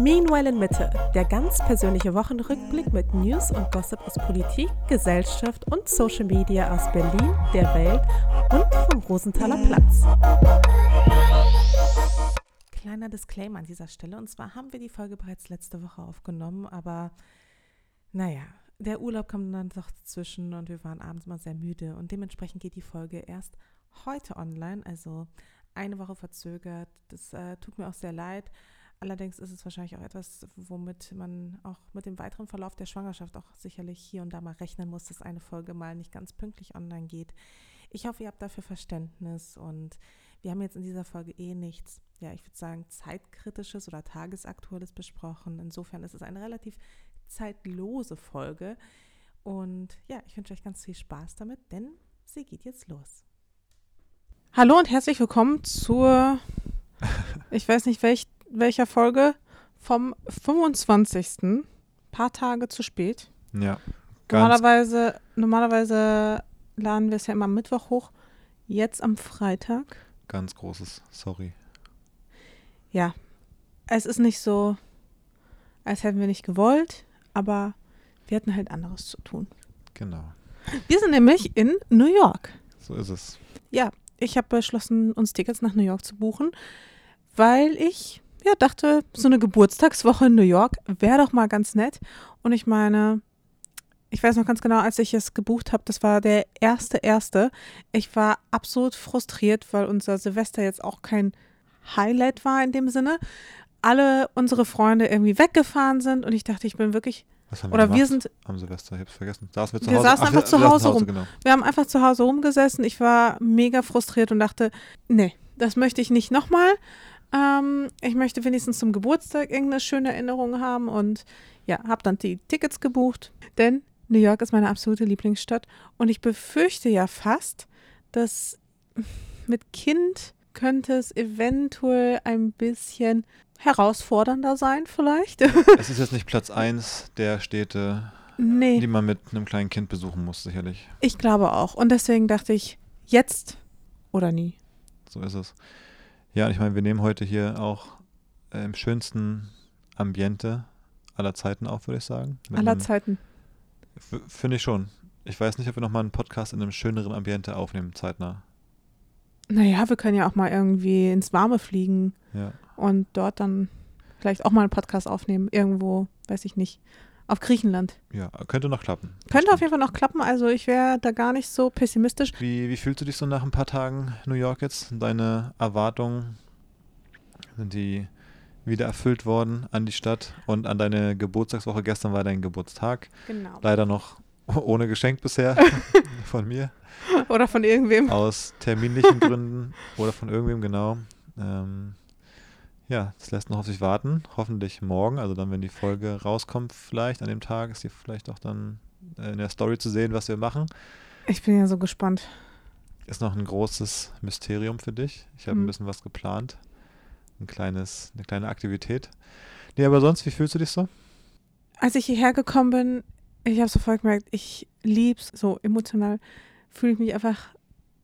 Meanwhile in Mitte, der ganz persönliche Wochenrückblick mit News und Gossip aus Politik, Gesellschaft und Social Media aus Berlin, der Welt und vom Rosenthaler Platz. Kleiner Disclaimer an dieser Stelle, und zwar haben wir die Folge bereits letzte Woche aufgenommen, aber naja, der Urlaub kam dann doch dazwischen und wir waren abends mal sehr müde und dementsprechend geht die Folge erst heute online, also eine Woche verzögert. Das äh, tut mir auch sehr leid. Allerdings ist es wahrscheinlich auch etwas, womit man auch mit dem weiteren Verlauf der Schwangerschaft auch sicherlich hier und da mal rechnen muss, dass eine Folge mal nicht ganz pünktlich online geht. Ich hoffe, ihr habt dafür Verständnis und wir haben jetzt in dieser Folge eh nichts, ja, ich würde sagen, zeitkritisches oder tagesaktuelles besprochen. Insofern ist es eine relativ zeitlose Folge. Und ja, ich wünsche euch ganz viel Spaß damit, denn sie geht jetzt los. Hallo und herzlich willkommen zur, ich weiß nicht welch, welcher Folge, vom 25. Paar Tage zu spät. Ja. Normalerweise, normalerweise laden wir es ja immer am Mittwoch hoch. Jetzt am Freitag. Ganz großes Sorry. Ja, es ist nicht so, als hätten wir nicht gewollt, aber wir hatten halt anderes zu tun. Genau. Wir sind nämlich in New York. So ist es. Ja, ich habe beschlossen, uns Tickets nach New York zu buchen, weil ich ja dachte, so eine Geburtstagswoche in New York wäre doch mal ganz nett. Und ich meine, ich weiß noch ganz genau, als ich es gebucht habe, das war der erste erste. Ich war absolut frustriert, weil unser Silvester jetzt auch kein Highlight war in dem Sinne. Alle unsere Freunde irgendwie weggefahren sind und ich dachte, ich bin wirklich Was haben Oder wir, wir gemacht sind- am Silvester? Ich hab's vergessen. Saßen wir zu Wir Hause? saßen Ach, einfach wir- zu wir Hause rum. Genau. Wir haben einfach zu Hause rumgesessen. Ich war mega frustriert und dachte, nee, das möchte ich nicht nochmal. Ähm, ich möchte wenigstens zum Geburtstag irgendeine schöne Erinnerung haben und ja, habe dann die Tickets gebucht, denn New York ist meine absolute Lieblingsstadt und ich befürchte ja fast, dass mit Kind könnte es eventuell ein bisschen herausfordernder sein vielleicht. Es ist jetzt nicht Platz 1 der Städte, nee. die man mit einem kleinen Kind besuchen muss, sicherlich. Ich glaube auch. Und deswegen dachte ich, jetzt oder nie. So ist es. Ja, und ich meine, wir nehmen heute hier auch äh, im schönsten Ambiente aller Zeiten auf, würde ich sagen. Mit Aller einem- Zeiten. Finde ich schon. Ich weiß nicht, ob wir nochmal einen Podcast in einem schöneren Ambiente aufnehmen, zeitnah. Naja, wir können ja auch mal irgendwie ins Warme fliegen Ja. und dort dann vielleicht auch mal einen Podcast aufnehmen. Irgendwo, weiß ich nicht, auf Griechenland. Ja, könnte noch klappen. Könnte auf stimmt. jeden Fall noch klappen. Also ich wäre da gar nicht so pessimistisch. Wie, wie fühlst du dich so nach ein paar Tagen New York jetzt? Deine Erwartungen, sind die wieder erfüllt worden an die Stadt und an deine Geburtstagswoche? Gestern war dein Geburtstag. Genau. Leider noch ohne Geschenk bisher von mir. Oder von irgendwem. Aus terminlichen Gründen oder von irgendwem, genau. Ähm, ja, das lässt noch auf sich warten. Hoffentlich morgen, also dann, wenn die Folge rauskommt, vielleicht an dem Tag, ist die vielleicht auch dann äh, in der Story zu sehen, was wir machen. Ich bin ja so gespannt. Ist noch ein großes Mysterium für dich. Ich habe Mhm. ein bisschen was geplant. Ein kleines, eine kleine Aktivität. Nee, aber sonst, wie fühlst du dich so? Als ich hierher gekommen bin, ich habe sofort gemerkt, ich lieb's so emotional. Fühle ich mich einfach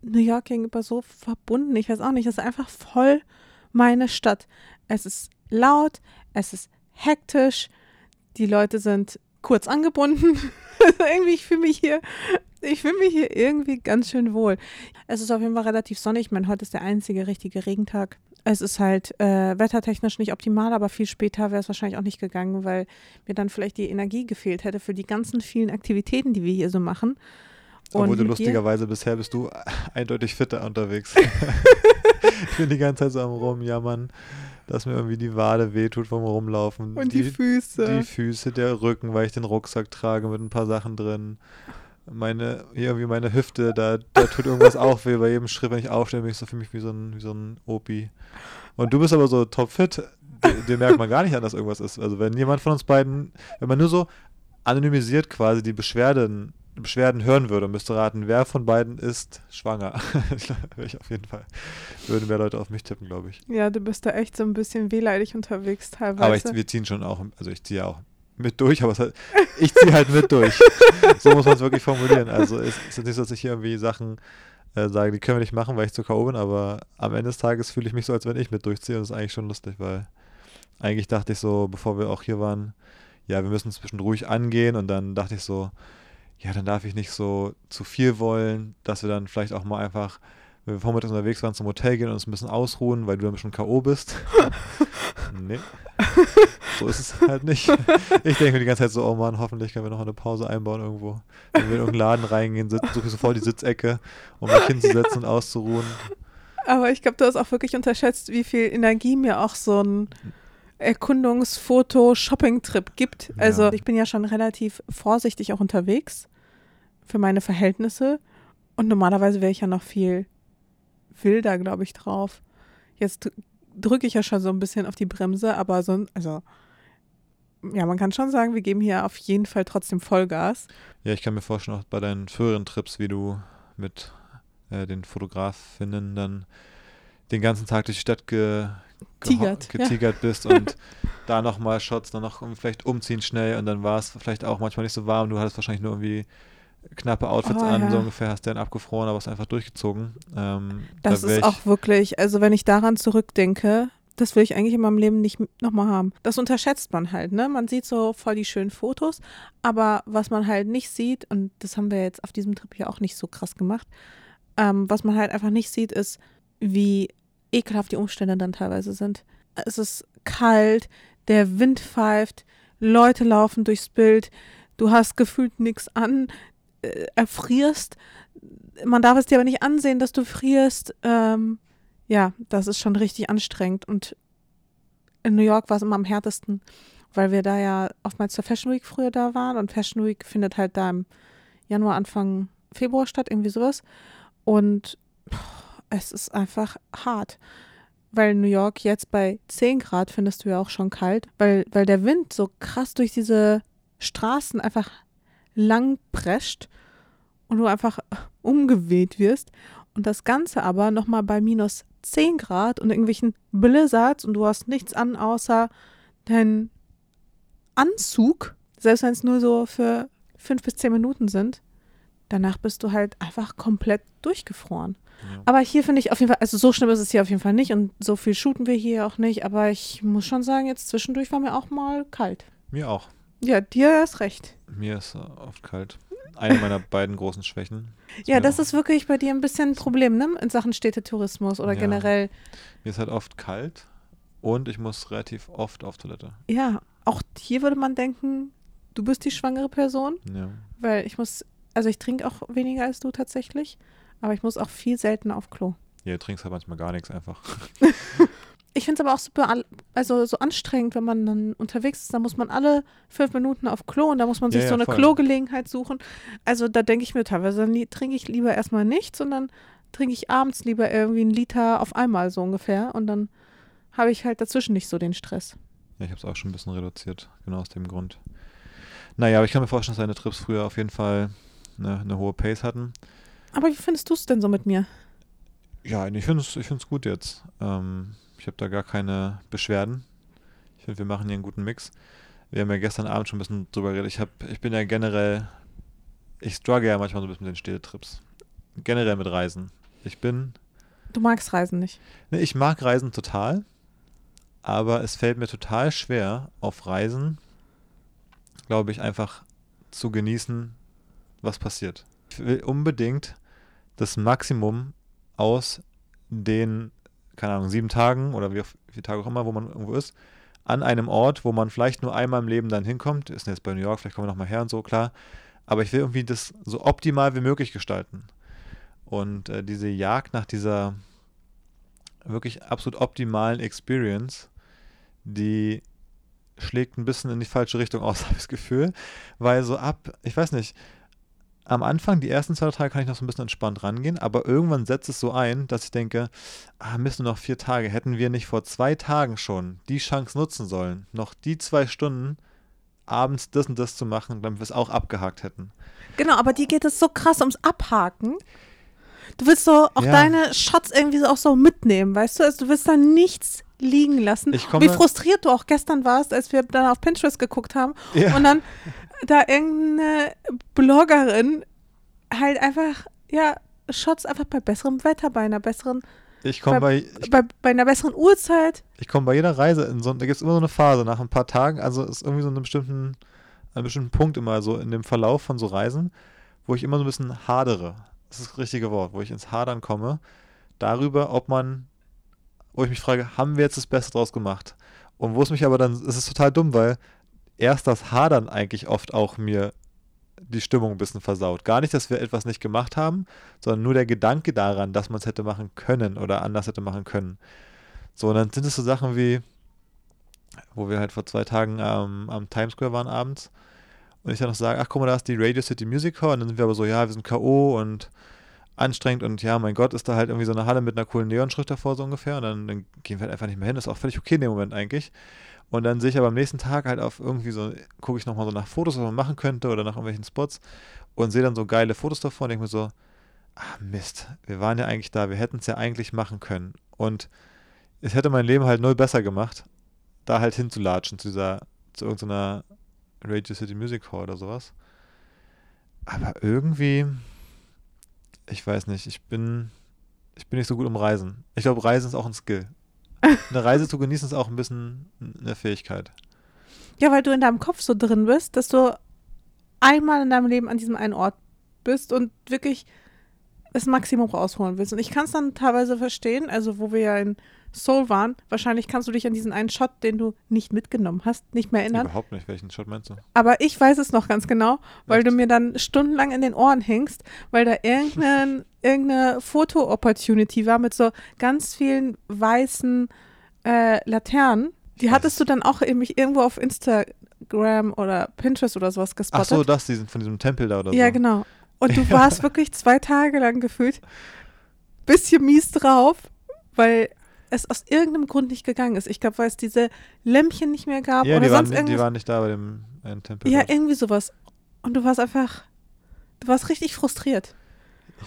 New York gegenüber so verbunden. Ich weiß auch nicht, es ist einfach voll meine Stadt. Es ist laut, es ist hektisch, die Leute sind kurz angebunden. irgendwie, ich fühle mich hier, ich fühle mich hier irgendwie ganz schön wohl. Es ist auf jeden Fall relativ sonnig. Ich meine, heute ist der einzige richtige Regentag. Es ist halt äh, wettertechnisch nicht optimal, aber viel später wäre es wahrscheinlich auch nicht gegangen, weil mir dann vielleicht die Energie gefehlt hätte für die ganzen vielen Aktivitäten, die wir hier so machen. Obwohl Und du mit dir- lustigerweise bisher bist du eindeutig fitter unterwegs. ich bin die ganze Zeit so am Rumjammern, dass mir irgendwie die Wade wehtut vom Rumlaufen. Und die, Füße. die Füße, der Rücken, weil ich den Rucksack trage mit ein paar Sachen drin. Meine, hier irgendwie meine Hüfte, da, da tut irgendwas auch weh bei jedem Schritt, wenn ich aufstehe, bin ich so für mich wie so ein, wie so ein Opi. Und du bist aber so topfit, dir merkt man gar nicht an, dass irgendwas ist. Also wenn jemand von uns beiden, wenn man nur so anonymisiert quasi die Beschwerden, Beschwerden hören würde und müsste raten, wer von beiden ist schwanger. Wäre ich auf jeden Fall. Würden mehr Leute auf mich tippen, glaube ich. Ja, du bist da echt so ein bisschen wehleidig unterwegs teilweise. Aber ich, wir ziehen schon auch, also ich ziehe ja auch mit durch, aber es hat, ich ziehe halt mit durch. so muss man es wirklich formulieren. Also es ist nicht so, dass ich hier irgendwie Sachen äh, sage, die können wir nicht machen, weil ich zu K.O. bin, aber am Ende des Tages fühle ich mich so, als wenn ich mit durchziehe und das ist eigentlich schon lustig, weil eigentlich dachte ich so, bevor wir auch hier waren, ja, wir müssen zwischendurch angehen und dann dachte ich so, ja, dann darf ich nicht so zu viel wollen, dass wir dann vielleicht auch mal einfach, wenn wir vormittags unterwegs waren, zum Hotel gehen und uns ein bisschen ausruhen, weil du dann schon K.O. bist. nee. So ist es halt nicht. Ich denke mir die ganze Zeit so, oh Mann, hoffentlich können wir noch eine Pause einbauen irgendwo. Wenn wir in irgendeinen Laden reingehen, suche ich sofort die Sitzecke, um mich hinzusetzen und auszuruhen. Aber ich glaube, du hast auch wirklich unterschätzt, wie viel Energie mir auch so ein Erkundungsfoto-Shopping-Trip gibt. Also ja. ich bin ja schon relativ vorsichtig auch unterwegs für meine Verhältnisse. Und normalerweise wäre ich ja noch viel wilder, glaube ich, drauf. Jetzt drücke ich ja schon so ein bisschen auf die Bremse, aber so, also ja, man kann schon sagen, wir geben hier auf jeden Fall trotzdem Vollgas. Ja, ich kann mir vorstellen, auch bei deinen früheren Trips, wie du mit äh, den Fotografinnen dann den ganzen Tag durch die Stadt ge Tigert, getigert ja. bist und da nochmal Shots, dann noch vielleicht umziehen schnell und dann war es vielleicht auch manchmal nicht so warm. Du hattest wahrscheinlich nur irgendwie knappe Outfits oh, an, ja. so ungefähr, hast dann abgefroren, aber es einfach durchgezogen. Ähm, das da ist auch wirklich, also wenn ich daran zurückdenke, das will ich eigentlich in meinem Leben nicht nochmal haben. Das unterschätzt man halt, ne? Man sieht so voll die schönen Fotos, aber was man halt nicht sieht, und das haben wir jetzt auf diesem Trip ja auch nicht so krass gemacht, ähm, was man halt einfach nicht sieht, ist, wie ekelhaft die Umstände dann teilweise sind. Es ist kalt, der Wind pfeift, Leute laufen durchs Bild, du hast gefühlt nichts an, äh, erfrierst. Man darf es dir aber nicht ansehen, dass du frierst. Ähm, ja, das ist schon richtig anstrengend. Und in New York war es immer am härtesten, weil wir da ja oftmals zur Fashion Week früher da waren. Und Fashion Week findet halt da im Januar, Anfang Februar statt, irgendwie sowas. Und es ist einfach hart. Weil New York jetzt bei 10 Grad findest du ja auch schon kalt, weil, weil der Wind so krass durch diese Straßen einfach lang prescht und du einfach umgeweht wirst. Und das Ganze aber nochmal bei minus 10 Grad und irgendwelchen Blizzards und du hast nichts an außer deinen Anzug, selbst wenn es nur so für fünf bis zehn Minuten sind. Danach bist du halt einfach komplett durchgefroren. Ja. Aber hier finde ich auf jeden Fall, also so schlimm ist es hier auf jeden Fall nicht und so viel shooten wir hier auch nicht, aber ich muss schon sagen, jetzt zwischendurch war mir auch mal kalt. Mir auch. Ja, dir ist recht. Mir ist oft kalt. Eine meiner beiden großen Schwächen. ja, das ist wirklich bei dir ein bisschen ein Problem, ne? In Sachen Städtetourismus oder ja. generell. Mir ist halt oft kalt und ich muss relativ oft auf Toilette. Ja, auch hier würde man denken, du bist die schwangere Person. Ja. Weil ich muss, also ich trinke auch weniger als du tatsächlich. Aber ich muss auch viel seltener auf Klo. Ja, du trinkst halt manchmal gar nichts einfach. ich finde es aber auch super, also so anstrengend, wenn man dann unterwegs ist. Da muss man alle fünf Minuten auf Klo und da muss man sich ja, ja, so eine voll. Klogelegenheit suchen. Also da denke ich mir teilweise, dann trinke ich lieber erstmal nichts und dann trinke ich abends lieber irgendwie einen Liter auf einmal so ungefähr und dann habe ich halt dazwischen nicht so den Stress. Ja, ich habe es auch schon ein bisschen reduziert, genau aus dem Grund. Naja, aber ich kann mir vorstellen, dass deine Trips früher auf jeden Fall eine, eine hohe Pace hatten. Aber wie findest du es denn so mit mir? Ja, ich finde es ich gut jetzt. Ähm, ich habe da gar keine Beschwerden. Ich finde, wir machen hier einen guten Mix. Wir haben ja gestern Abend schon ein bisschen drüber geredet. Ich, hab, ich bin ja generell, ich struggle ja manchmal so ein bisschen mit den Städtetrips. Generell mit Reisen. Ich bin. Du magst Reisen nicht? Ne, ich mag Reisen total. Aber es fällt mir total schwer, auf Reisen, glaube ich, einfach zu genießen, was passiert. Ich will unbedingt das Maximum aus den, keine Ahnung, sieben Tagen oder wie viele Tage auch immer, wo man irgendwo ist, an einem Ort, wo man vielleicht nur einmal im Leben dann hinkommt. Ist jetzt bei New York, vielleicht kommen wir nochmal her und so, klar. Aber ich will irgendwie das so optimal wie möglich gestalten. Und äh, diese Jagd nach dieser wirklich absolut optimalen Experience, die schlägt ein bisschen in die falsche Richtung aus, habe ich das Gefühl. Weil so ab, ich weiß nicht, am Anfang, die ersten zwei Tage, kann ich noch so ein bisschen entspannt rangehen, aber irgendwann setzt es so ein, dass ich denke, ah, müssen noch vier Tage. Hätten wir nicht vor zwei Tagen schon die Chance nutzen sollen, noch die zwei Stunden abends das und das zu machen, damit wir es auch abgehakt hätten. Genau, aber dir geht es so krass ums Abhaken. Du willst so auch ja. deine Shots irgendwie so auch so mitnehmen, weißt du? Also du willst da nichts liegen lassen. Wie frustriert du auch gestern warst, als wir dann auf Pinterest geguckt haben ja. und dann da irgendeine Bloggerin halt einfach, ja, Shots einfach bei besserem Wetter, bei einer besseren Ich komme bei, bei, bei, einer besseren Uhrzeit. ich komm bei jeder Reise in so, da gibt es immer so eine Phase nach ein paar Tagen, also ist irgendwie so einen bestimmten, an einem bestimmten Punkt immer so in dem Verlauf von so Reisen, wo ich immer so ein bisschen hadere. Das ist das richtige Wort, wo ich ins Hadern komme, darüber, ob man, wo ich mich frage, haben wir jetzt das Beste draus gemacht? Und wo es mich aber dann, es ist total dumm, weil erst das Hadern eigentlich oft auch mir die Stimmung ein bisschen versaut. Gar nicht, dass wir etwas nicht gemacht haben, sondern nur der Gedanke daran, dass man es hätte machen können oder anders hätte machen können. So, und dann sind es so Sachen wie, wo wir halt vor zwei Tagen ähm, am Times Square waren abends und ich dann noch sage, ach guck mal, da ist die Radio City Music Hall und dann sind wir aber so, ja, wir sind K.O. und anstrengend und ja, mein Gott, ist da halt irgendwie so eine Halle mit einer coolen Neonschrift davor so ungefähr und dann, dann gehen wir halt einfach nicht mehr hin. Ist auch völlig okay in dem Moment eigentlich. Und dann sehe ich aber am nächsten Tag halt auf irgendwie so, gucke ich nochmal so nach Fotos, was man machen könnte oder nach irgendwelchen Spots und sehe dann so geile Fotos davor und denke mir so, ah Mist, wir waren ja eigentlich da, wir hätten es ja eigentlich machen können. Und es hätte mein Leben halt null besser gemacht, da halt hinzulatschen zu dieser, zu irgendeiner Radio City Music Hall oder sowas. Aber irgendwie, ich weiß nicht, ich bin, ich bin nicht so gut im Reisen. Ich glaube, Reisen ist auch ein Skill. Eine Reise zu genießen ist auch ein bisschen eine Fähigkeit. Ja, weil du in deinem Kopf so drin bist, dass du einmal in deinem Leben an diesem einen Ort bist und wirklich das Maximum rausholen willst. Und ich kann es dann teilweise verstehen, also wo wir ja in Seoul waren, wahrscheinlich kannst du dich an diesen einen Shot, den du nicht mitgenommen hast, nicht mehr erinnern. Überhaupt nicht, welchen Shot meinst du? Aber ich weiß es noch ganz genau, weil Echt? du mir dann stundenlang in den Ohren hängst, weil da irgendein, irgendeine Foto-Opportunity war mit so ganz vielen weißen äh, Laternen. Die hattest du dann auch irgendwie irgendwo auf Instagram oder Pinterest oder sowas Ach gespottet. so, das, die sind von diesem Tempel da oder ja, so. genau. Und du Ja. warst wirklich zwei Tage lang gefühlt bisschen mies drauf, weil es aus irgendeinem Grund nicht gegangen ist. Ich glaube, weil es diese Lämpchen nicht mehr gab Ja, oder die waren, sonst die irgendwas. waren nicht da bei dem einen Tempel. Ja, irgendwie sowas. Und du warst einfach, du warst richtig frustriert.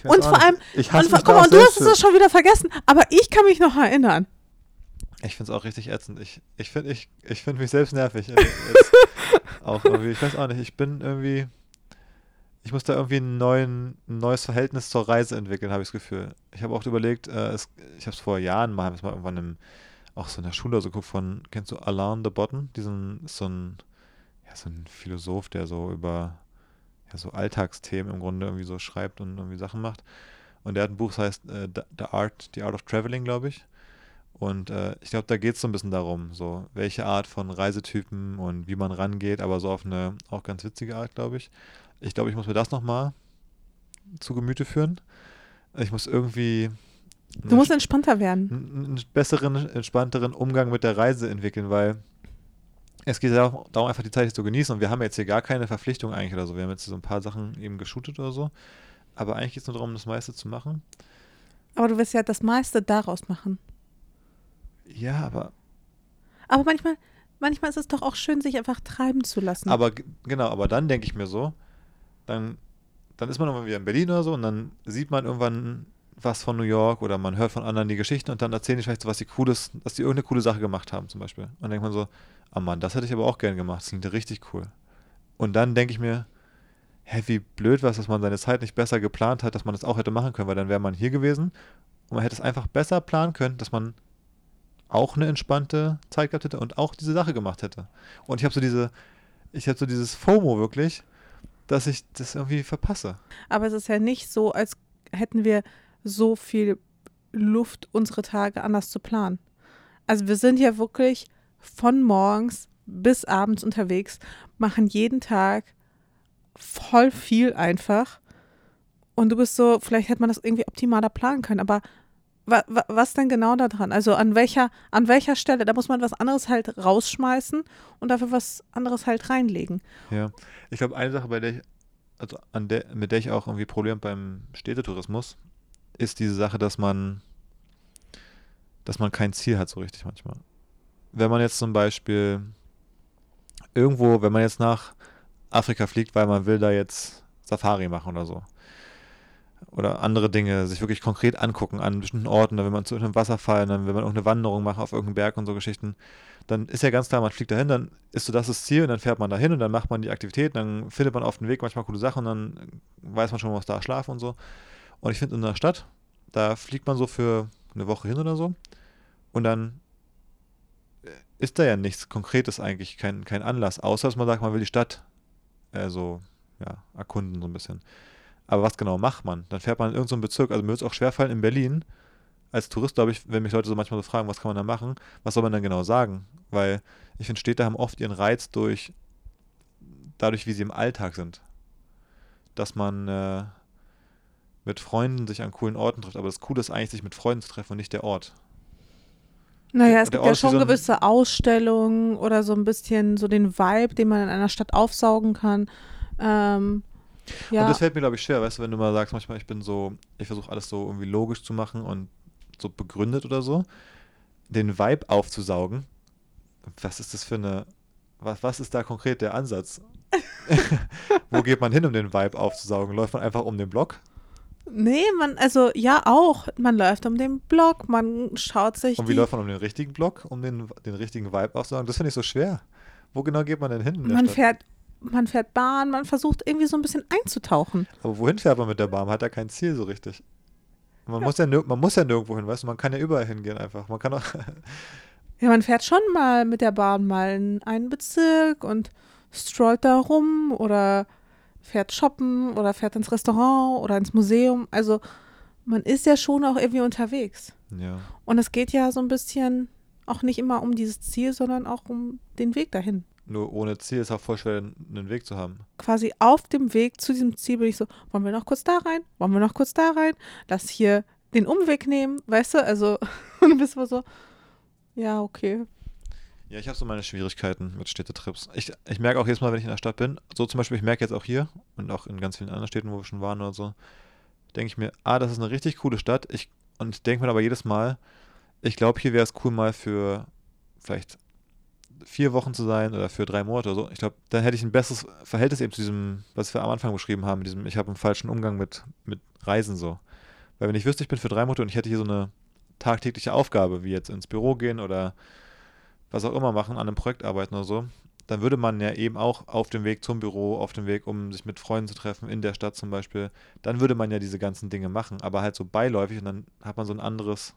Und vor nicht. allem- ich hasse Und mich guck mal, und du hast es schon wieder vergessen, aber ich kann mich noch erinnern. Ich finde es auch richtig ätzend. Ich, ich finde ich, ich find mich selbst nervig. Jetzt auch irgendwie. Ich weiß auch nicht. Ich bin irgendwie. Ich muss da irgendwie neuen, ein neues Verhältnis zur Reise entwickeln, habe ich das Gefühl. Ich habe auch überlegt, äh, es, ich habe es vor Jahren mal, mal irgendwann im, auch so in der Schule so geguckt von, kennst du Alain de Botton? Diesen, so ein, ja, so ein Philosoph, der so über ja, so Alltagsthemen im Grunde irgendwie so schreibt und irgendwie Sachen macht. Und der hat ein Buch, das heißt äh, The Art, The Art of Traveling, glaube ich. Und äh, ich glaube, da geht es so ein bisschen darum, so welche Art von Reisetypen und wie man rangeht, aber so auf eine auch ganz witzige Art, glaube ich. Ich glaube, ich muss mir das nochmal zu Gemüte führen. Ich muss irgendwie Du musst entspannter werden. einen, besseren, entspannteren Umgang mit der Reise entwickeln, weil es geht darum, darum, einfach die Zeit zu genießen. Und wir haben jetzt hier gar keine Verpflichtung eigentlich oder so. Wir haben jetzt so ein paar Sachen eben geshootet oder so. Aber eigentlich geht es nur darum, das meiste zu machen. Aber du wirst ja das meiste daraus machen. Ja, aber, Aber manchmal, manchmal ist es doch auch schön, sich einfach treiben zu lassen. aber genau, aber dann denke ich mir so, dann, dann ist man irgendwann wieder in Berlin oder so und dann sieht man irgendwann was von New York oder man hört von anderen die Geschichten und dann erzählen die vielleicht so, was die cooles, dass die irgendeine coole Sache gemacht haben zum Beispiel. Und dann denkt man so, ah Mann, das hätte ich aber auch gern gemacht, das klingt richtig cool. Und dann denke ich mir, hä, wie blöd war es, dass man seine Zeit nicht besser geplant hat, dass man das auch hätte machen können, weil dann wäre man hier gewesen und man hätte es einfach besser planen können, dass man auch eine entspannte Zeit gehabt hätte und auch diese Sache gemacht hätte. Und ich habe so diese, ich habe so dieses FOMO wirklich, dass ich das irgendwie verpasse. Aber es ist ja nicht so, als hätten wir so viel Luft, unsere Tage anders zu planen. Also wir sind ja wirklich von morgens bis abends unterwegs, machen jeden Tag voll viel einfach. Und du bist so, vielleicht hätte man das irgendwie optimaler planen können, aber wa, wa, was denn genau da dran? Also an welcher, an welcher Stelle? Da muss man was anderes halt rausschmeißen und dafür was anderes halt reinlegen. Ja, ich glaube, eine Sache, bei der ich, also an der, mit der ich auch irgendwie Probleme beim Städtetourismus, ist diese Sache, dass man, dass man kein Ziel hat so richtig manchmal. Wenn man jetzt zum Beispiel irgendwo, wenn man jetzt nach Afrika fliegt, weil man will da jetzt Safari machen oder so. Oder andere Dinge, sich wirklich konkret angucken an bestimmten Orten, dann will man zu irgendeinem Wasserfall, dann will man irgendeine Wanderung machen auf irgendeinem Berg und so Geschichten dann ist ja ganz klar, man fliegt dahin, dann ist so das das Ziel und dann fährt man dahin und dann macht man die Aktivität, dann findet man auf dem Weg manchmal coole Sachen und dann weiß man schon, was da schlafen und so. Und ich finde in einer Stadt, da fliegt man so für eine Woche hin oder so. Und dann äh, ist da ja nichts Konkretes eigentlich, kein, kein Anlass, außer dass man sagt, man will die Stadt äh, so ja, erkunden so ein bisschen. Aber was genau macht man? Dann fährt man in irgendeinen so Bezirk. Also mir wird es auch schwerfallen in Berlin, als Tourist, glaube ich, wenn mich Leute so manchmal so fragen, was kann man da machen, was soll man dann genau sagen? Weil ich finde, Städte haben oft ihren Reiz durch, dadurch, wie sie im Alltag sind. Dass man äh, mit Freunden sich an coolen Orten trifft. Aber das Coole ist eigentlich, sich mit Freunden zu treffen und nicht der Ort. Naja, es gibt ja schon so gewisse Ausstellungen oder so ein bisschen so den Vibe, den man in einer Stadt aufsaugen kann. Ähm, ja. Und das fällt mir, glaube ich, schwer, weißt du, wenn du mal sagst, manchmal, ich bin so, ich versuche alles so irgendwie logisch zu machen und so begründet oder so, den Vibe aufzusaugen. Was ist das für eine, was, was ist da konkret der Ansatz? Wo geht man hin, um den Vibe aufzusaugen? Läuft man einfach um den Block? Nee, man, also ja auch. Man läuft um den Block, man schaut sich. Und wie läuft man um den richtigen Block, um den, den richtigen Vibe aufzusaugen? Das finde ich so schwer. Wo genau geht man denn hin? Man fährt, man fährt Bahn, man versucht irgendwie so ein bisschen einzutauchen. Aber wohin fährt man mit der Bahn? Man hat ja kein Ziel so richtig. Man, ja. Muss ja, man muss ja nirgendwo hin, weißt du? Man kann ja überall hingehen einfach. Man kann auch. ja, man fährt schon mal mit der Bahn mal in einen Bezirk und strollt da rum oder fährt shoppen oder fährt ins Restaurant oder ins Museum. Also man ist ja schon auch irgendwie unterwegs. Ja. Und es geht ja so ein bisschen auch nicht immer um dieses Ziel, sondern auch um den Weg dahin. Nur ohne Ziel ist auch voll schwer, einen Weg zu haben. Quasi auf dem Weg zu diesem Ziel bin ich so, wollen wir noch kurz da rein? Wollen wir noch kurz da rein? Lass hier den Umweg nehmen, weißt du? Also, und du bist so, ja, okay. Ja, ich habe so meine Schwierigkeiten mit Städtetrips. Ich, ich merke auch jedes Mal, wenn ich in der Stadt bin, so zum Beispiel, ich merke jetzt auch hier und auch in ganz vielen anderen Städten, wo wir schon waren oder so, denke ich mir, ah, das ist eine richtig coole Stadt. Ich, und ich denke mir aber jedes Mal, ich glaube, hier wäre es cool mal für vielleicht vier Wochen zu sein oder für drei Monate oder so, ich glaube, dann hätte ich ein besseres Verhältnis eben zu diesem, was wir am Anfang beschrieben haben, diesem, ich habe einen falschen Umgang mit, mit Reisen so. Weil wenn ich wüsste, ich bin für drei Monate und ich hätte hier so eine tagtägliche Aufgabe, wie jetzt ins Büro gehen oder was auch immer machen, an einem Projekt arbeiten oder so, dann würde man ja eben auch auf dem Weg zum Büro, auf dem Weg, um sich mit Freunden zu treffen, in der Stadt zum Beispiel, dann würde man ja diese ganzen Dinge machen, aber halt so beiläufig und dann hat man so ein anderes,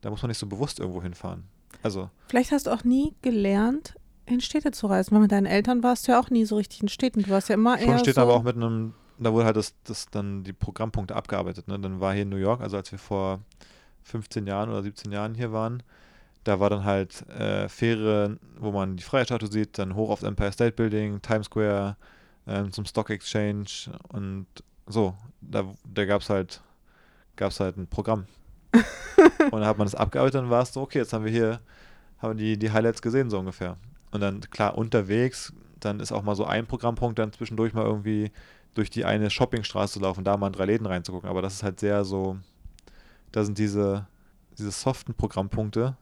da muss man nicht so bewusst irgendwo hinfahren. Also. Vielleicht hast du auch nie gelernt, in Städte zu reisen, weil mit deinen Eltern warst du ja auch nie so richtig in Städten. Du warst ja immer Schon eher. Städte, so aber auch mit einem, da wurde halt das, das dann die Programmpunkte abgearbeitet. Ne? Dann war hier in New York, also als wir vor 15 Jahren oder 17 Jahren hier waren, da war dann halt äh, Fähre, wo man die Freiheitsstatue sieht, dann hoch aufs Empire State Building, Times Square, ähm, zum Stock Exchange und so. Da, da gab es halt, gab's halt ein Programm. und dann hat man das abgearbeitet und war es so, okay, jetzt haben wir hier, haben die, die Highlights gesehen, so ungefähr. Und dann, klar, unterwegs, dann ist auch mal so ein Programmpunkt, dann zwischendurch mal irgendwie durch die eine Shoppingstraße zu laufen, da mal in drei Läden reinzugucken. Aber das ist halt sehr so, da sind diese, diese soften Programmpunkte,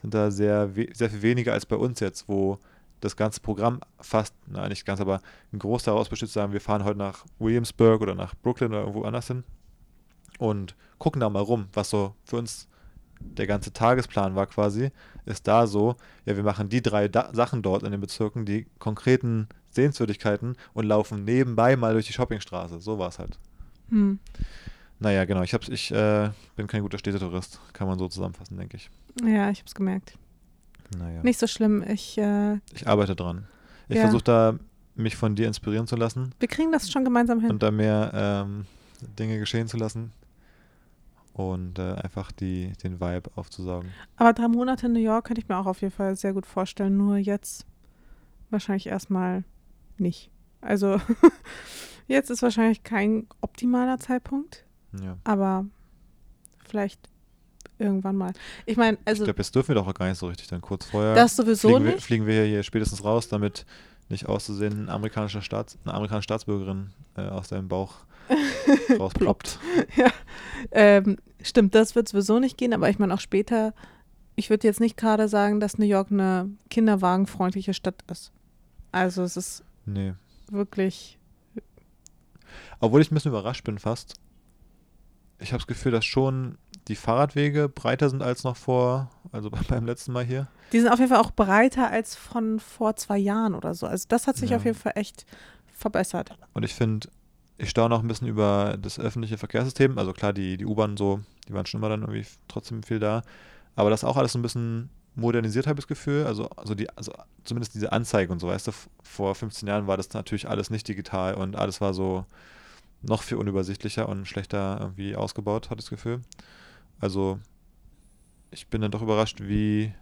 sind da sehr, sehr viel weniger als bei uns jetzt, wo das ganze Programm fast, nein, nicht ganz, aber ein Großteil daraus besteht, zu sagen, wir fahren heute nach Williamsburg oder nach Brooklyn oder irgendwo anders hin und gucken da mal rum, was so für uns der ganze Tagesplan war quasi, ist da so, ja, wir machen die drei da Sachen dort in den Bezirken, die konkreten Sehenswürdigkeiten und laufen nebenbei mal durch die Shoppingstraße. So war es halt. Hm. Naja, genau. Ich, hab's, ich äh, bin kein guter Städtetourist, kann man so zusammenfassen, denke ich. Ja, ich habe es gemerkt. Naja. Nicht so schlimm. Ich, äh, ich arbeite dran. Ich ja. versuche da, mich von dir inspirieren zu lassen. Wir kriegen das schon gemeinsam hin. Und da mehr ähm, Dinge geschehen zu lassen. Und äh, einfach die, den Vibe aufzusaugen. Aber drei Monate in New York könnte ich mir auch auf jeden Fall sehr gut vorstellen. Nur jetzt wahrscheinlich erstmal nicht. Also jetzt ist wahrscheinlich kein optimaler Zeitpunkt. Ja. Aber vielleicht irgendwann mal. Ich meine, also. Ich glaube, jetzt dürfen wir doch auch gar nicht so richtig dann kurz vorher. Das sowieso fliegen nicht. Wir, fliegen wir hier spätestens raus, damit nicht auszusehen eine amerikanische, Staats, eine amerikanische Staatsbürgerin äh, aus deinem Bauch rausploppt. ja, ähm, stimmt, das wird sowieso nicht gehen, aber ich meine auch später, ich würde jetzt nicht gerade sagen, dass New York eine kinderwagenfreundliche Stadt ist. Also es ist nee. wirklich. Obwohl ich ein bisschen überrascht bin fast. Ich habe das Gefühl, dass schon die Fahrradwege breiter sind als noch vor, also beim letzten Mal hier. Die sind auf jeden Fall auch breiter als von vor zwei Jahren oder so. Also das hat sich Ja. auf jeden Fall echt verbessert. Und ich finde, ich staune auch ein bisschen über das öffentliche Verkehrssystem. Also klar, die, die U-Bahn so, die waren schon immer dann irgendwie trotzdem viel da. Aber das auch alles so ein bisschen modernisiert, habe ich das Gefühl. Also, also, die, also zumindest diese Anzeige und so, weißt du, vor 15 Jahren war das natürlich alles nicht digital und alles war so noch viel unübersichtlicher und schlechter irgendwie ausgebaut, hatte ich das Gefühl. Also ich bin dann doch überrascht, wie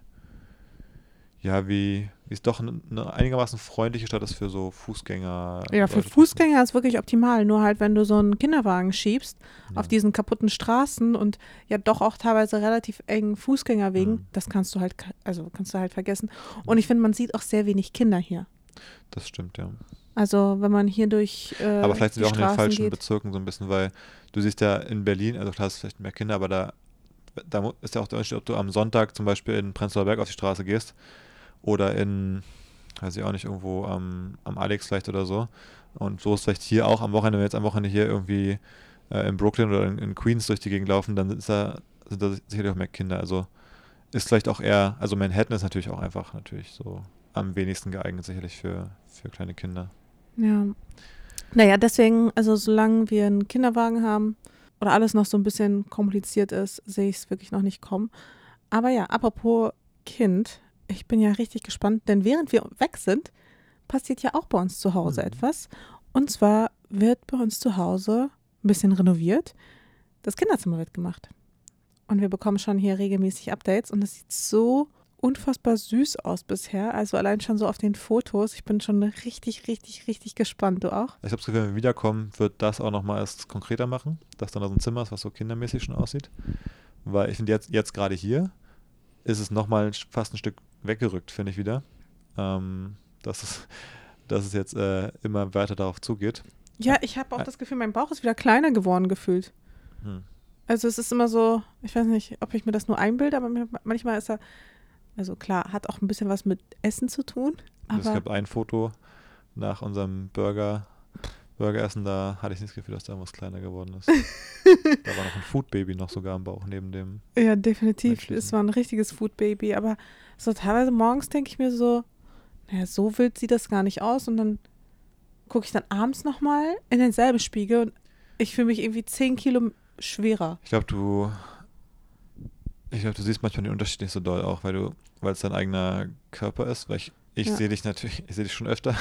ja, wie, wie es doch eine, eine einigermaßen freundliche Stadt ist für so Fußgänger. Ja, für. Fußgänger ist wirklich optimal. Nur halt, wenn du so einen Kinderwagen schiebst Ja. auf diesen kaputten Straßen und ja doch auch teilweise relativ engen Fußgängerwegen, Mhm. das kannst du halt, also kannst du halt vergessen. Und ich finde, man sieht auch sehr wenig Kinder hier. Das stimmt, ja. Also wenn man hier durch äh, aber vielleicht sind wir auch in den falschen geht. Bezirken so ein bisschen, weil du siehst ja in Berlin, also klar, es ist vielleicht mehr Kinder, aber da, da ist ja auch der Unterschied, ob du am Sonntag zum Beispiel in Prenzlauer Berg auf die Straße gehst oder in, weiß ich auch nicht, irgendwo am, am Alex vielleicht oder so. Und so ist vielleicht hier auch am Wochenende, wenn wir jetzt am Wochenende hier irgendwie äh, in Brooklyn oder in, in Queens durch die Gegend laufen, dann ist da, sind da sicherlich auch mehr Kinder. Also ist vielleicht auch eher, also Manhattan ist natürlich auch einfach natürlich so am wenigsten geeignet sicherlich für, für kleine Kinder. Ja. Naja, deswegen, also solange wir einen Kinderwagen haben oder alles noch so ein bisschen kompliziert ist, sehe ich es wirklich noch nicht kommen. Aber ja, apropos Kind, ich bin ja richtig gespannt, denn während wir weg sind, passiert ja auch bei uns zu Hause Mhm. etwas. Und zwar wird bei uns zu Hause ein bisschen renoviert. Das Kinderzimmer wird gemacht. Und wir bekommen schon hier regelmäßig Updates und es sieht so unfassbar süß aus bisher. Also allein schon so auf den Fotos. Ich bin schon richtig, richtig, richtig gespannt. Du auch? Ich habe das Gefühl, wenn wir wiederkommen, wird das auch nochmal erst konkreter machen, dass dann da so ein Zimmer ist, was so kindermäßig schon aussieht. Weil ich finde jetzt, jetzt gerade hier ist es nochmal fast ein Stück weggerückt, finde ich wieder. Ähm, dass, es, dass es jetzt äh, immer weiter darauf zugeht. Ja, ich habe auch das Gefühl, mein Bauch ist wieder kleiner geworden gefühlt. Hm. Also es ist immer so, ich weiß nicht, ob ich mir das nur einbilde, aber manchmal ist er, also klar, hat auch ein bisschen was mit Essen zu tun. Es gab ein Foto nach unserem Burger, Burgeressen, da hatte ich nicht das Gefühl, dass da was kleiner geworden ist. da war noch ein Foodbaby noch sogar am Bauch neben dem. ja, definitiv. Es war ein richtiges Food-Baby. Aber so teilweise morgens denke ich mir so, naja, so wild sieht das gar nicht aus. Und dann gucke ich dann abends nochmal in denselben Spiegel und ich fühle mich irgendwie 10 Kilo schwerer. Ich glaube, du. Ich glaube, du siehst manchmal den Unterschied nicht so doll auch, weil du, weil es dein eigener Körper ist. Weil ich, ich Ja. sehe dich natürlich, ich sehe dich schon öfter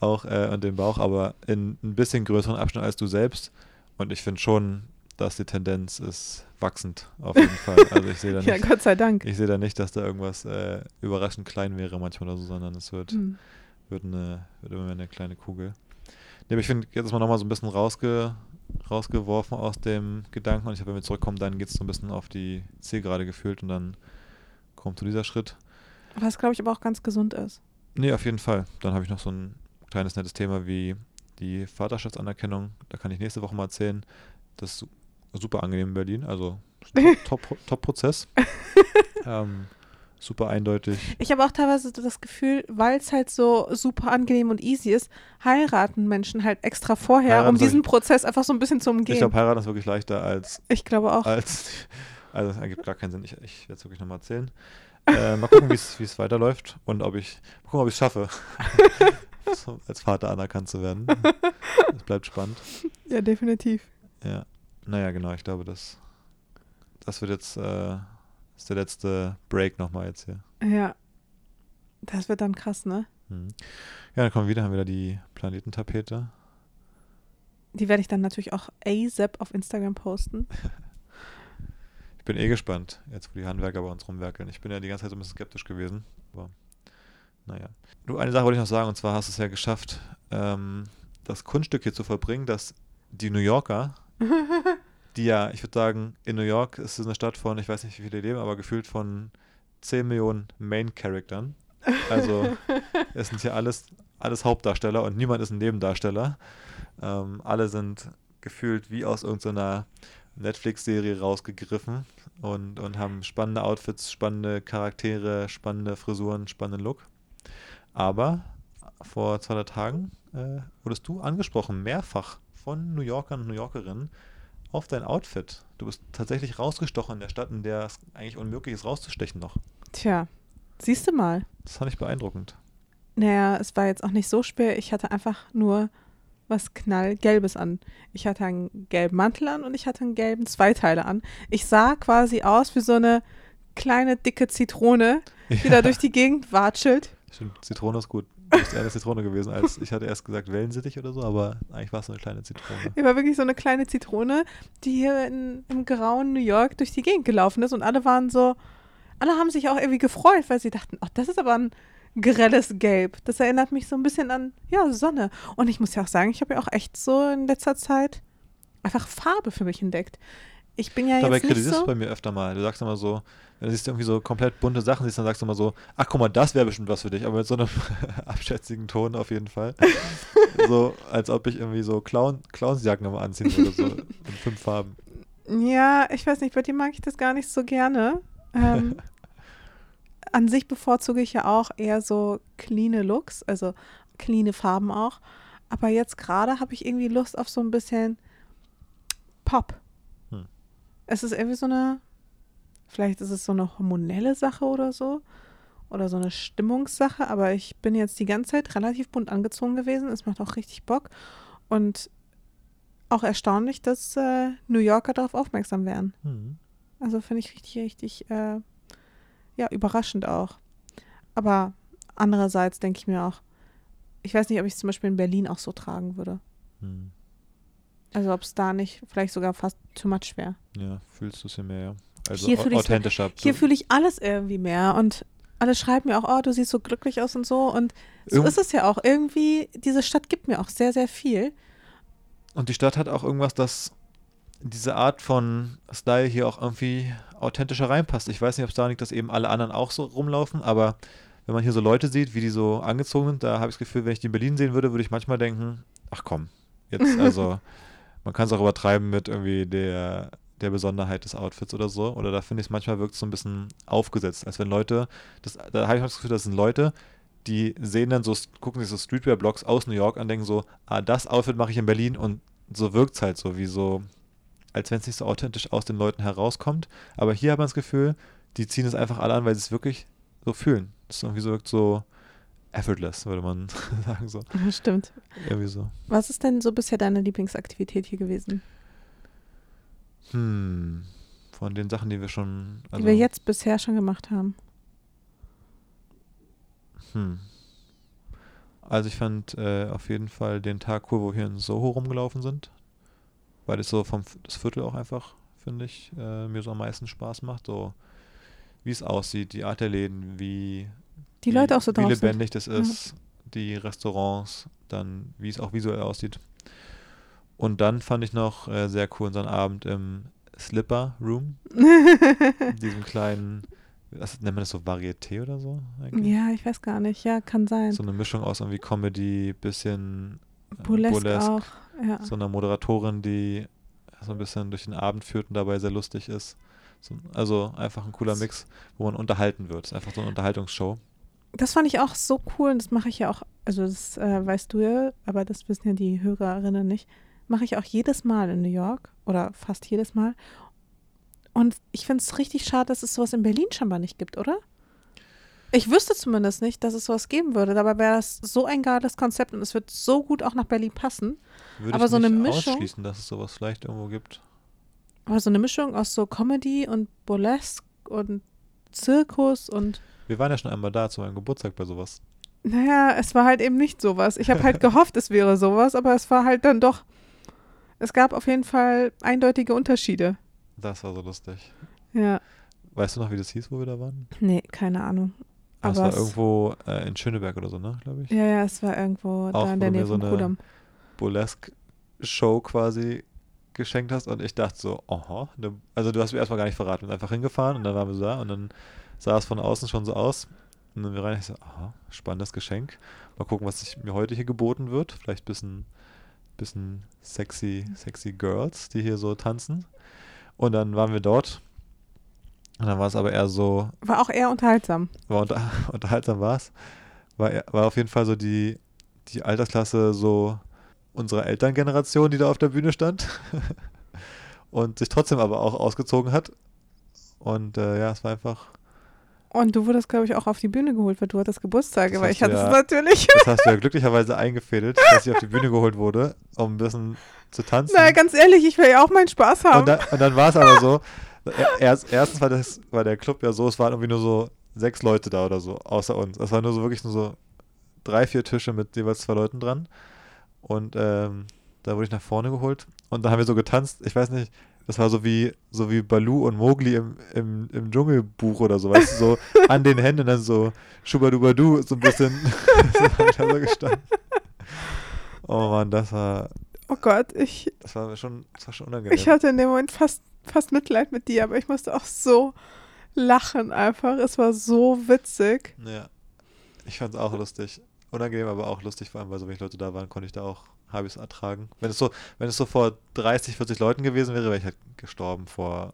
auch äh, und den Bauch, aber in ein bisschen größeren Abstand als du selbst. Und ich finde schon, dass die Tendenz ist wachsend auf jeden Fall. Also ich sehe da Ja, nicht, Gott sei Dank. ich sehe da nicht, dass da irgendwas äh, überraschend klein wäre manchmal oder so, sondern es wird, Hm. wird, eine, wird immer mehr eine kleine Kugel. Nee, aber ich finde, jetzt ist man nochmal so ein bisschen rausge, rausgeworfen aus dem Gedanken und ich glaube, wenn wir zurückkommen, dann geht es so ein bisschen auf die Zielgerade gefühlt und dann kommt so dieser Schritt. Was, glaube ich, aber auch ganz gesund ist. Nee, auf jeden Fall. Dann habe ich noch so ein kleines nettes Thema wie die Vaterschaftsanerkennung. Da kann ich nächste Woche mal erzählen. Das ist su- super angenehm in Berlin. Also top, top ähm, super eindeutig. Ich habe auch teilweise das Gefühl, weil es halt so super angenehm und easy ist, heiraten Menschen halt extra vorher, Heiraten um diesen ich- Prozess einfach so ein bisschen zu umgehen. Ich glaube, heiraten ist wirklich leichter als Ich glaube auch. als. Also, das ergibt gar keinen Sinn. Ich, ich werde es wirklich nochmal erzählen. Äh, mal gucken, wie es weiterläuft und ob ich. Mal gucken, ob ich es schaffe, als Vater anerkannt zu werden. Es bleibt spannend. Ja, definitiv. Ja. Naja, genau. Ich glaube, das, das wird jetzt. Äh, ist der letzte Break nochmal jetzt hier. Ja. Das wird dann krass, ne? Hm. Ja, dann kommen wir wieder, haben wir wieder die Planetentapete. Die werde ich dann natürlich auch ASAP auf Instagram posten. Ich bin eh gespannt, jetzt wo die Handwerker bei uns rumwerkeln. Ich bin ja die ganze Zeit so ein bisschen skeptisch gewesen. Aber naja. Du, eine Sache wollte ich noch sagen, und zwar hast du es ja geschafft, ähm, das Kunststück hier zu vollbringen, dass die New Yorker, die ja, ich würde sagen, in New York ist es eine Stadt von, ich weiß nicht, wie viele leben, aber gefühlt von 10 Millionen Main-Charaktern. Also es sind hier alles, alles Hauptdarsteller und niemand ist ein Nebendarsteller. Ähm, alle sind gefühlt wie aus irgendeiner Netflix-Serie rausgegriffen und, und haben spannende Outfits, spannende Charaktere, spannende Frisuren, spannenden Look. Aber vor zwei drei Tagen äh, wurdest du angesprochen, mehrfach von New Yorkern und New Yorkerinnen auf dein Outfit. Du bist tatsächlich rausgestochen in der Stadt, in der es eigentlich unmöglich ist, rauszustechen noch. Tja, siehst du mal. Das fand ich beeindruckend. Naja, es war jetzt auch nicht so schwer. Ich hatte einfach nur was knallgelbes an. Ich hatte einen gelben Mantel an und ich hatte einen gelben Zweiteiler an. Ich sah quasi aus wie so eine kleine, dicke Zitrone, die da durch die Gegend watschelt. Stimmt, Zitrone ist gut. Du bist eher eine Zitrone gewesen, als ich hatte erst gesagt Wellensittich oder so, aber eigentlich war es so eine kleine Zitrone. Ich war wirklich so eine kleine Zitrone, die hier in, im grauen New York durch die Gegend gelaufen ist und alle waren so, alle haben sich auch irgendwie gefreut, weil sie dachten, oh, das ist aber ein grelles Gelb. Das erinnert mich so ein bisschen an, ja, Sonne. Und ich muss ja auch sagen, ich habe ja auch echt so in letzter Zeit einfach Farbe für mich entdeckt. Ich bin ja Dabei jetzt nicht kritisierst so. du bei mir öfter mal. Du sagst immer so, wenn du siehst irgendwie so komplett bunte Sachen siehst, dann sagst du immer so, ach guck mal, das wäre bestimmt was für dich, aber mit so einem abschätzigen Ton auf jeden Fall. so, als ob ich irgendwie so Clown, Clownsjacken immer anziehen würde, so in fünf Farben. Ja, ich weiß nicht, bei dir mag ich das gar nicht so gerne. Ähm, an sich bevorzuge ich ja auch eher so cleane Looks, also cleane Farben auch. Aber jetzt gerade habe ich irgendwie Lust auf so ein bisschen Pop. Es ist irgendwie so eine, vielleicht ist es so eine hormonelle Sache oder so. Oder so eine Stimmungssache, aber ich bin jetzt die ganze Zeit relativ bunt angezogen gewesen. Es macht auch richtig Bock. Und auch erstaunlich, dass äh, New Yorker darauf aufmerksam werden. Hm. Also finde ich richtig, richtig, äh, ja, überraschend auch. Aber andererseits denke ich mir auch, ich weiß nicht, ob ich es zum Beispiel in Berlin auch so tragen würde. Hm. Also ob es da nicht vielleicht sogar fast too much wäre. Ja, fühlst du es ja mehr, ja. Also Hier authentischer. Hier fühle ich alles irgendwie mehr und alle schreiben mir auch, oh, du siehst so glücklich aus und so. Und so Irgend- ist es ja auch. Irgendwie, diese Stadt gibt mir auch sehr, sehr viel. Und die Stadt hat auch irgendwas, das diese Art von Style hier auch irgendwie authentischer reinpasst. Ich weiß nicht, ob es daran liegt, dass eben alle anderen auch so rumlaufen, aber wenn man hier so Leute sieht, wie die so angezogen sind, da habe ich das Gefühl, wenn ich die in Berlin sehen würde, würde ich manchmal denken, ach komm, jetzt also, man kann es auch übertreiben mit irgendwie der, der Besonderheit des Outfits oder so. Oder da finde ich es manchmal wirkt so ein bisschen aufgesetzt, als wenn Leute, das, da habe ich das Gefühl, das sind Leute, die sehen dann so, gucken sich so Streetwear-Blogs aus New York an, denken so, ah, das Outfit mache ich in Berlin und so wirkt es halt so, wie so, als wenn es nicht so authentisch aus den Leuten herauskommt. Aber hier hat man das Gefühl, die ziehen es einfach alle an, weil sie es wirklich so fühlen. Das ist irgendwie so, wirkt so effortless, würde man sagen, so. Stimmt. Irgendwie so. Was ist denn so bisher deine Lieblingsaktivität hier gewesen? Hm. Von den Sachen, die wir schon. Also, die wir jetzt bisher schon gemacht haben. Hm. Also ich fand äh, auf jeden Fall den Tag cool, wo wir in Soho rumgelaufen sind. Weil es so vom das Viertel auch einfach, finde ich, äh, mir so am meisten Spaß macht. So wie es aussieht, die Art der Läden, wie, Die wie, Leute auch so wie drauf sind. lebendig das ist, die Restaurants, dann wie es auch visuell aussieht. Und dann fand ich noch äh, sehr cool unseren Abend im Slipper Room, diesem kleinen, was nennt man das so, Varieté oder so? eigentlich? ja, ich weiß gar nicht. Ja, kann sein. So eine Mischung aus irgendwie Comedy, bisschen äh, Burlesque, auch. Ja. So einer Moderatorin, die so ein bisschen durch den Abend führt und dabei sehr lustig ist. So, also einfach ein cooler Mix, wo man unterhalten wird. Ist einfach so eine Unterhaltungsshow. Das fand ich auch so cool und das mache ich ja auch, also das äh, weißt du ja, aber das wissen ja die Hörerinnen nicht, mache ich auch jedes Mal in New York oder fast jedes Mal. Und ich finde es richtig schade, dass es sowas in Berlin scheinbar nicht gibt, oder? Ich wüsste zumindest nicht, dass es sowas geben würde. Dabei wäre das so ein geiles Konzept und es wird so gut auch nach Berlin passen. Würde Aber ich so eine nicht Mischung- ausschließen, dass es sowas vielleicht irgendwo gibt. Aber so eine Mischung aus so Comedy und Burlesque und Zirkus und Wir waren ja schon einmal da zu meinem Geburtstag bei sowas. Naja, es war halt eben nicht sowas. Ich habe halt gehofft, es wäre sowas, aber es war halt dann doch. Es gab auf jeden Fall eindeutige Unterschiede. Das war so lustig. Ja. Weißt du noch, wie das hieß, wo wir da waren? Nee, keine Ahnung. Das Aber war es- irgendwo äh, in Schöneberg oder so, ne, glaube ich. Ja, ja, es war irgendwo Auch, da in der Nähe so vom eine- Kudamm. Burlesque-Show quasi geschenkt hast und ich dachte so, aha, ne, also du hast mir erstmal gar nicht verraten, wir sind einfach hingefahren und dann waren wir so da und dann sah es von außen schon so aus und dann wir rein, ich so, aha, spannendes Geschenk, mal gucken, was sich mir heute hier geboten wird, vielleicht ein bisschen, bisschen sexy, sexy Girls, die hier so tanzen und dann waren wir dort und dann war es aber eher so, War auch eher unterhaltsam. war unter, unterhaltsam war es. War, war auf jeden Fall so die, die Altersklasse so unserer Elterngeneration, die da auf der Bühne stand. und sich trotzdem aber auch ausgezogen hat. Und äh, ja, es war einfach Und du wurdest, glaube ich, auch auf die Bühne geholt, weil du hattest Geburtstag, Das hast ich hatte ja- es natürlich. Das hast du ja glücklicherweise eingefädelt, dass ich auf die Bühne geholt wurde, um ein bisschen zu tanzen. Na, ganz ehrlich, ich will ja auch meinen Spaß haben. Und dann, und dann war es aber so, er- erst, erstens war, das, war der Club ja so, es waren irgendwie nur so sechs Leute da oder so, außer uns. Es waren nur so wirklich nur so drei, vier Tische mit jeweils zwei Leuten dran. Und ähm, da wurde ich nach vorne geholt und dann haben wir so getanzt. Ich weiß nicht, das war so wie, so wie Balu und Mowgli im, im, im Dschungelbuch oder so, weißt du, so an den Händen dann so schubadubadu, so ein bisschen so so gestanden. Oh Mann, das war, oh Gott, ich, das war schon, das war schon unangenehm. ich hatte in dem Moment fast, fast Mitleid mit dir, aber ich musste auch so lachen einfach. Es war so witzig. Ja. Ich fand es auch lustig. Unangenehm, aber auch lustig, vor allem, weil so wenig Leute da waren, konnte ich da auch, habe ich es ertragen. Wenn es so, wenn es so vor 30, 40 Leuten gewesen wäre, wäre ich halt gestorben vor,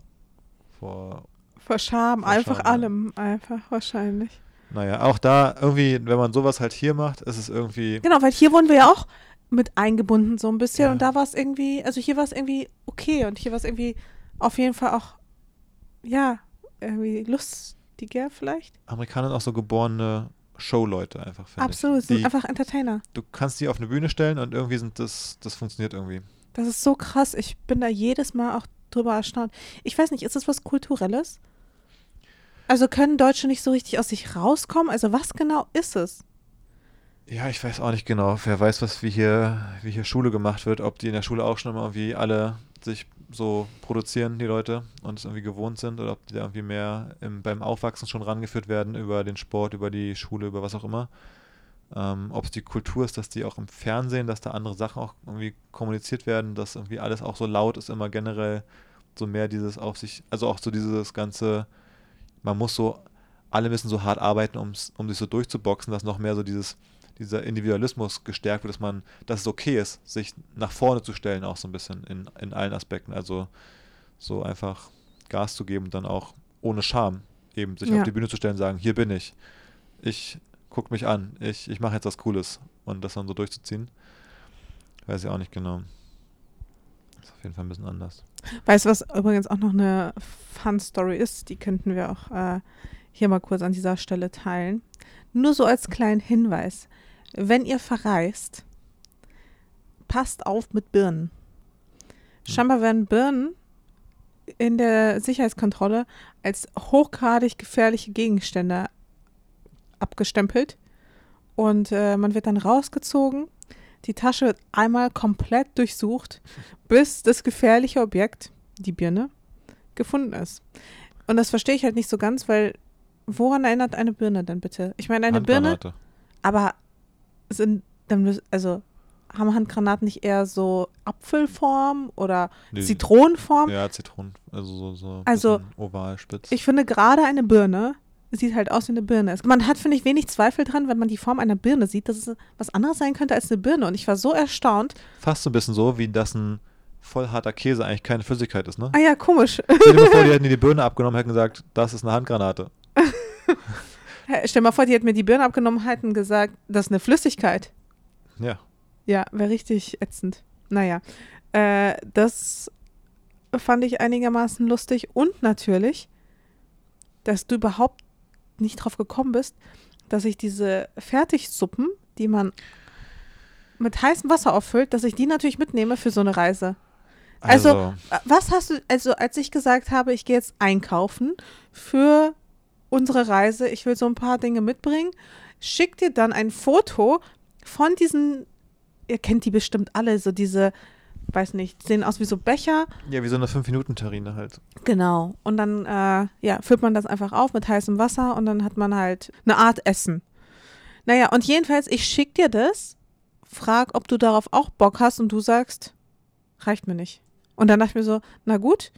vor, Vor Scham, Vor einfach Scham, ja. allem, einfach wahrscheinlich. naja, auch da irgendwie, wenn man sowas halt hier macht, ist es irgendwie, Genau, weil hier wurden wir ja auch mit eingebunden so ein bisschen Ja. und da war es irgendwie, also hier war es irgendwie okay und hier war es irgendwie auf jeden Fall auch, ja, irgendwie lustiger vielleicht. Amerikaner sind auch so geborene Showleute einfach, finde Absolut, ich. sind Die, einfach Entertainer. du kannst die auf eine Bühne stellen und irgendwie sind das, das funktioniert irgendwie. Das ist so krass. Ich bin da jedes Mal auch drüber erstaunt. Ich weiß nicht, ist das was Kulturelles? Also können Deutsche nicht so richtig aus sich rauskommen? Also was genau ist es? Ja, ich weiß auch nicht genau. Wer weiß, was wie hier, wie hier Schule gemacht wird, ob die in der Schule auch schon immer irgendwie alle sich so produzieren, die Leute, und es irgendwie gewohnt sind, oder ob die da irgendwie mehr im, beim Aufwachsen schon rangeführt werden über den Sport, über die Schule, über was auch immer. Ähm, ob es die Kultur ist, dass die auch im Fernsehen, dass da andere Sachen auch irgendwie kommuniziert werden, dass irgendwie alles auch so laut ist, immer generell so mehr dieses auf sich, also auch so dieses ganze, man muss so, alle müssen so hart arbeiten, um sich so durchzuboxen, dass noch mehr so dieses, dieser Individualismus gestärkt wird, dass man, dass es okay ist, sich nach vorne zu stellen, auch so ein bisschen in, in allen Aspekten. Also so einfach Gas zu geben und dann auch ohne Scham eben sich Ja. auf die Bühne zu stellen und sagen, hier bin ich. Ich guck mich an, ich, ich mache jetzt was Cooles und das dann so durchzuziehen. Weiß ich auch nicht genau. Ist auf jeden Fall ein bisschen anders. Weißt du, was übrigens auch noch eine Fun-Story ist? Die könnten wir auch äh, hier mal kurz an dieser Stelle teilen. Nur so als kleinen Hinweis. Wenn ihr verreist, passt auf mit Birnen. Scheinbar werden Birnen in der Sicherheitskontrolle als hochgradig gefährliche Gegenstände abgestempelt. Und äh, man wird dann rausgezogen. Die Tasche wird einmal komplett durchsucht, bis das gefährliche Objekt, die Birne, gefunden ist. Und das verstehe ich halt nicht so ganz, weil woran erinnert eine Birne denn bitte? Ich meine, eine Birne, aber sind dann, also haben Handgranaten nicht eher so Apfelform oder Nee, Zitronenform? Ja, Zitronen. Also so, so Also, oval, spitz. Ich finde gerade eine Birne sieht halt aus wie eine Birne. Man hat, finde ich, wenig Zweifel dran, wenn man die Form einer Birne sieht, dass es was anderes sein könnte als eine Birne. Und ich war so erstaunt. Fast so ein bisschen so, wie das ein voll harter Käse eigentlich keine Flüssigkeit ist, ne? Ah ja, komisch. Stell dir mal vor, die hätten die Birne abgenommen hätten gesagt, das ist eine Handgranate. Stell mal vor, die hätten mir die Birne abgenommen, hätten gesagt, das ist eine Flüssigkeit. Ja. Ja, wäre richtig ätzend. Naja, äh, das fand ich einigermaßen lustig und natürlich, dass du überhaupt nicht drauf gekommen bist, dass ich diese Fertigsuppen, die man mit heißem Wasser auffüllt, dass ich die natürlich mitnehme für so eine Reise. Also, Äh, Was hast du, also als ich gesagt habe, ich gehe jetzt einkaufen für unsere Reise, ich will so ein paar Dinge mitbringen, schick dir dann ein Foto von diesen, ihr kennt die bestimmt alle, so diese, weiß nicht, sehen aus wie so Becher. ja, wie so eine 5-Minuten-Terrine halt. Genau. Und dann, äh, ja, füllt man das einfach auf mit heißem Wasser und dann hat man halt eine Art Essen. Naja, und jedenfalls, ich schick dir das, frag, ob du darauf auch Bock hast und du sagst, reicht mir nicht. Und dann dachte ich mir so, na gut,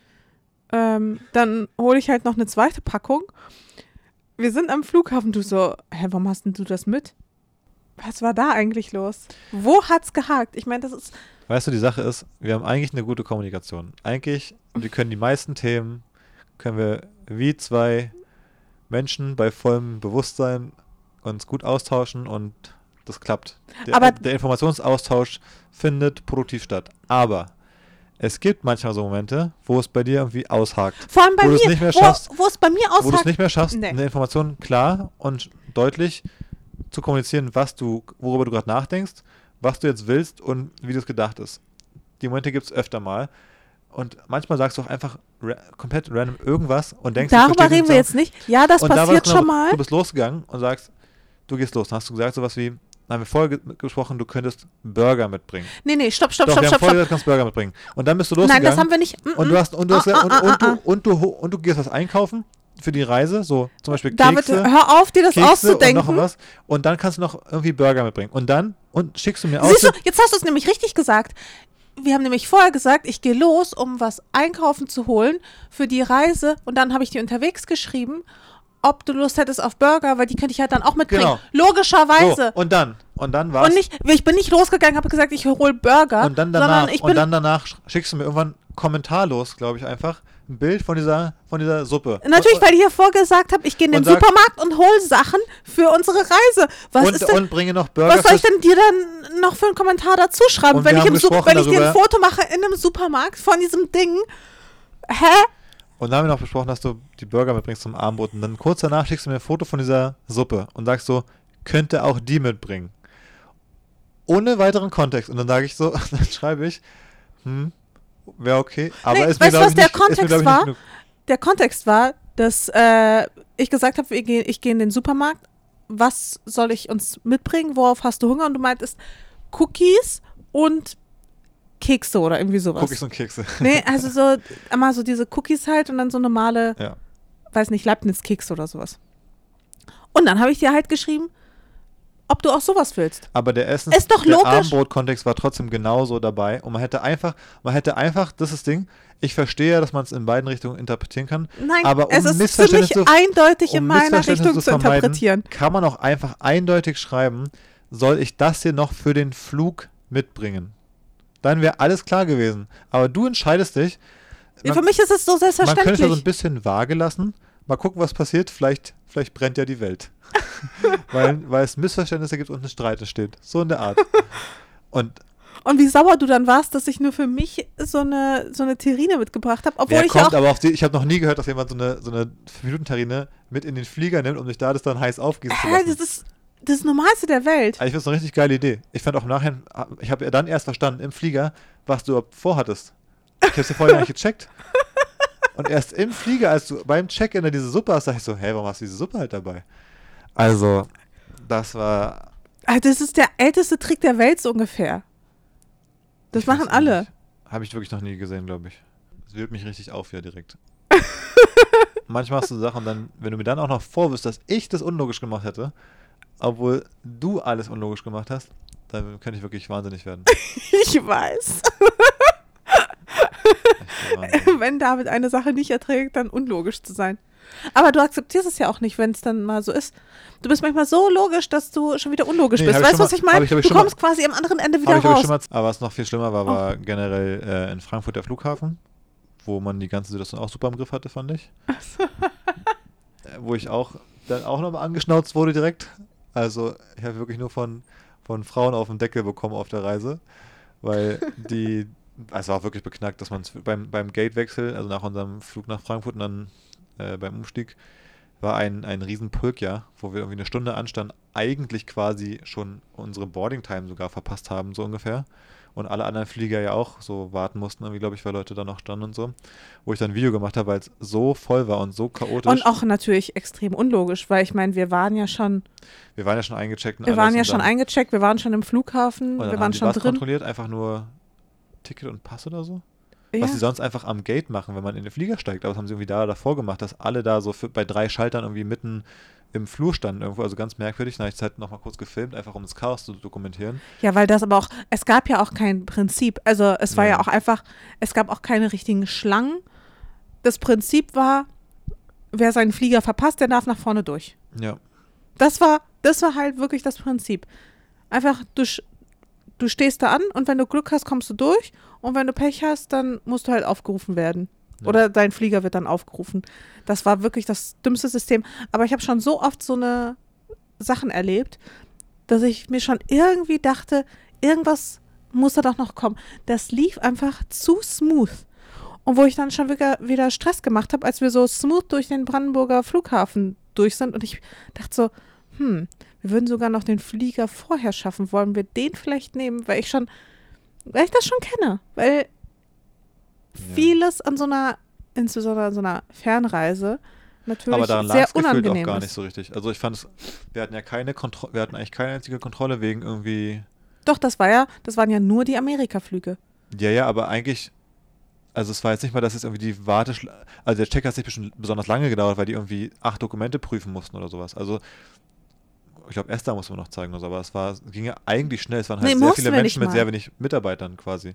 ähm, dann hole ich halt noch eine zweite Packung. Wir sind am Flughafen, du so, hä, warum hast denn du das mit? Was war da eigentlich los? Wo hat's gehakt? Ich meine, das ist, Weißt du, die Sache ist, wir haben eigentlich eine gute Kommunikation. Eigentlich, wir können die meisten Themen, können wir wie zwei Menschen bei vollem Bewusstsein uns gut austauschen und das klappt. Der, Aber- der Informationsaustausch findet produktiv statt. Aber es gibt manchmal so Momente, wo es bei dir irgendwie aushakt. Vor allem bei Wo mir, nicht mehr wo, schaffst. wo es bei mir Wo du es aushakt. nicht mehr schaffst, Nee. eine Information klar und deutlich zu kommunizieren, was du, worüber du gerade nachdenkst, was du jetzt willst und wie das gedacht ist. Die Momente gibt es öfter mal. Und manchmal sagst du auch einfach ra komplett random irgendwas und denkst, Darüber reden den wir jetzt nicht. Ja, das Und passiert genau, schon mal. Du bist losgegangen und sagst, du gehst los. Dann hast du gesagt sowas wie, haben wir vorher ge gesprochen, du könntest Burger mitbringen. Nee, nee, stopp, stopp, Doch, stopp, wir haben stopp, vorher stopp. gesagt, du kannst Burger mitbringen. Und dann bist du Nein, losgegangen. das haben wir nicht. Mm, und du hast und du hast Ah, und, ah, und, ah, du, ah. und, du, und du gehst was einkaufen für die Reise, so zum Beispiel David, Kekse, hör auf, dir das Kekse und auszudenken. noch was. Und dann kannst du noch irgendwie Burger mitbringen. Und dann und schickst du mir aus. Siehst du, jetzt hast du es nämlich richtig gesagt. Wir haben nämlich vorher gesagt, ich gehe los, um was einkaufen zu holen für die Reise. Und dann habe ich dir unterwegs geschrieben, ob du Lust hättest auf Burger, weil die könnte ich halt dann auch mitbringen. Genau. Logischerweise. so, und dann und dann war's und nicht, ich bin nicht losgegangen, habe gesagt, ich hole Burger, und dann danach und dann danach schickst du mir irgendwann kommentarlos, glaube ich, einfach ein Bild von dieser von dieser Suppe. natürlich, und, weil ich ja vorgesagt habe, ich gehe in den sag- Supermarkt und hole Sachen für unsere Reise. Was und, denn und bringe noch Burger Was soll ich denn dir dann noch für einen Kommentar dazu schreiben, wenn ich, im wenn ich dir ein Foto mache in einem Supermarkt von diesem Ding? Hä? Und dann haben wir noch besprochen, dass du die Burger mitbringst zum Abendbrot. Und dann kurz danach schickst du mir ein Foto von dieser Suppe und sagst so, könnte auch die mitbringen. Ohne weiteren Kontext. Und dann sage ich so, dann schreibe ich, hm, wäre okay. Aber Nee, ist mir, weißt du, was der nicht, mir, Kontext ich, war? Der Kontext war, dass äh, ich gesagt habe, ich gehe geh in den Supermarkt. Was soll ich uns mitbringen? Worauf hast du Hunger? Und du meintest Cookies und Kekse oder irgendwie sowas. Cookies und Kekse. Nee, also so einmal so diese Cookies halt und dann so normale, Ja. weiß nicht, Leibniz-Keks oder sowas. Und dann habe ich dir halt geschrieben, ob du auch sowas willst. Aber der Essen, Ist doch der. Abendbrot-Kontext war trotzdem genauso dabei. Und man hätte einfach, man hätte einfach, das ist das Ding, ich verstehe ja, dass man es in beiden Richtungen interpretieren kann. Nein, Aber es um ist für mich Missverständnisse- eindeutig in um meiner Missverständnisse Richtung zu interpretieren. Kann man auch einfach eindeutig schreiben, soll ich das hier noch für den Flug mitbringen? Dann wäre alles klar gewesen. Aber du entscheidest dich. Man, für mich ist es so man könnte es so ein selbstverständlich. bisschen vage lassen. Mal gucken, was passiert. Vielleicht, vielleicht brennt ja die Welt. weil, weil es Missverständnisse gibt und ein Streit entsteht. So in der Art. Und Und wie sauer du dann warst, dass ich nur für mich so eine, so eine Terrine mitgebracht habe, obwohl wer ich kommt auch. aber auf die, ich habe noch nie gehört, dass jemand so eine, so eine 5-Minuten-Terrine mit in den Flieger nimmt, um sich da das dann heiß aufgießen zu Hä, lassen. das ist das Normalste der Welt. Also ich finde es eine richtig geile Idee. Ich fand auch im Nachhinein, ich habe ja dann erst verstanden im Flieger, was du vorhattest. Ich habe es ja vorher gar nicht gecheckt. Und erst im Flieger, als du beim Check-in da diese Suppe hast, dachte ich so, hey, warum hast du diese Suppe halt dabei? Also, das war. Ah, Das ist der älteste Trick der Welt so ungefähr. Das ich machen alle. Habe ich wirklich noch nie gesehen, glaube ich. Das wühlt mich richtig auf hier direkt. Manchmal machst du Sachen, dann, wenn du mir dann auch noch vorwirfst, dass ich das unlogisch gemacht hätte, obwohl du alles unlogisch gemacht hast, dann könnte ich wirklich wahnsinnig werden. Ich weiß. Wenn David eine Sache nicht erträgt, dann unlogisch zu sein. Aber du akzeptierst es ja auch nicht, wenn es dann mal so ist. Du bist manchmal so logisch, dass du schon wieder unlogisch Nee, bist. Weißt du, was ich meine? ich- ich Du schon mal- kommst quasi am anderen Ende wieder ich, raus. ich mal, aber was noch viel schlimmer war, war generell äh, in Frankfurt der Flughafen, wo man die ganze Situation auch super im Griff hatte, fand ich. Äh, wo ich auch dann auch nochmal angeschnauzt wurde direkt. Also ich habe wirklich nur von, von Frauen auf den Deckel bekommen auf der Reise, weil die, also war wirklich beknackt, dass man beim, beim Gatewechsel, also nach unserem Flug nach Frankfurt und dann äh, beim Umstieg, war ein, ein Riesenpulk, ja, wo wir irgendwie eine Stunde anstanden, eigentlich quasi schon unsere Boarding-Time sogar verpasst haben, so ungefähr. Und alle anderen Flieger ja auch so warten mussten, irgendwie, glaube ich, weil Leute da noch standen und so. Wo ich dann ein Video gemacht habe, weil es so voll war und so chaotisch. Und auch natürlich extrem unlogisch, weil ich meine, wir waren ja schon, wir waren ja schon eingecheckt. wir waren ja schon eingecheckt, wir waren schon im Flughafen, wir waren schon drin. kontrolliert, einfach nur Ticket und Pass oder so. Ja. Was sie sonst einfach am Gate machen, wenn man in den Flieger steigt. Aber das haben sie irgendwie da davor gemacht, dass alle da so für, bei drei Schaltern irgendwie mitten im Flur standen irgendwo. Also ganz merkwürdig. Dann habe ich es halt nochmal kurz gefilmt, einfach um das Chaos zu dokumentieren. Ja, weil das aber auch, es gab ja auch kein Prinzip. Also es war ja, Ja. auch einfach, es gab auch keine richtigen Schlangen. Das Prinzip war, wer seinen Flieger verpasst, der darf nach vorne durch. Ja. Das war, das war halt wirklich das Prinzip. Einfach, du, du stehst da an und wenn du Glück hast, kommst du durch. Und wenn du Pech hast, dann musst du halt aufgerufen werden. Ja. Oder dein Flieger wird dann aufgerufen. Das war wirklich das dümmste System. Aber ich habe schon so oft so eine Sachen erlebt, dass ich mir schon irgendwie dachte, irgendwas muss er doch noch kommen. Das lief einfach zu smooth. Und wo ich dann schon wieder, wieder Stress gemacht habe, als wir so smooth durch den Brandenburger Flughafen durch sind und ich dachte so, hm, wir würden sogar noch den Flieger vorher schaffen. Wollen wir den vielleicht nehmen? Weil ich schon, weil ich das schon kenne. Weil vieles an so einer, insbesondere an so einer Fernreise, natürlich Aber daran sehr gefühlt auch unangenehm gar ist. nicht so richtig. Also ich fand es, wir hatten ja keine Kontrolle, wir hatten eigentlich keine einzige Kontrolle wegen irgendwie, Doch, das war ja, das waren ja nur die Amerika-Flüge. ja, ja, aber eigentlich, also es war jetzt nicht mal, dass jetzt irgendwie die Warteschl also der Check hat nicht bestimmt besonders lange gedauert, weil die irgendwie acht Dokumente prüfen mussten oder sowas. Also ich glaube, Esther musste man noch zeigen oder so, aber es war, es ging ja eigentlich schnell. Es waren halt Nee, sehr viele Menschen mit sehr wenig Mitarbeitern quasi.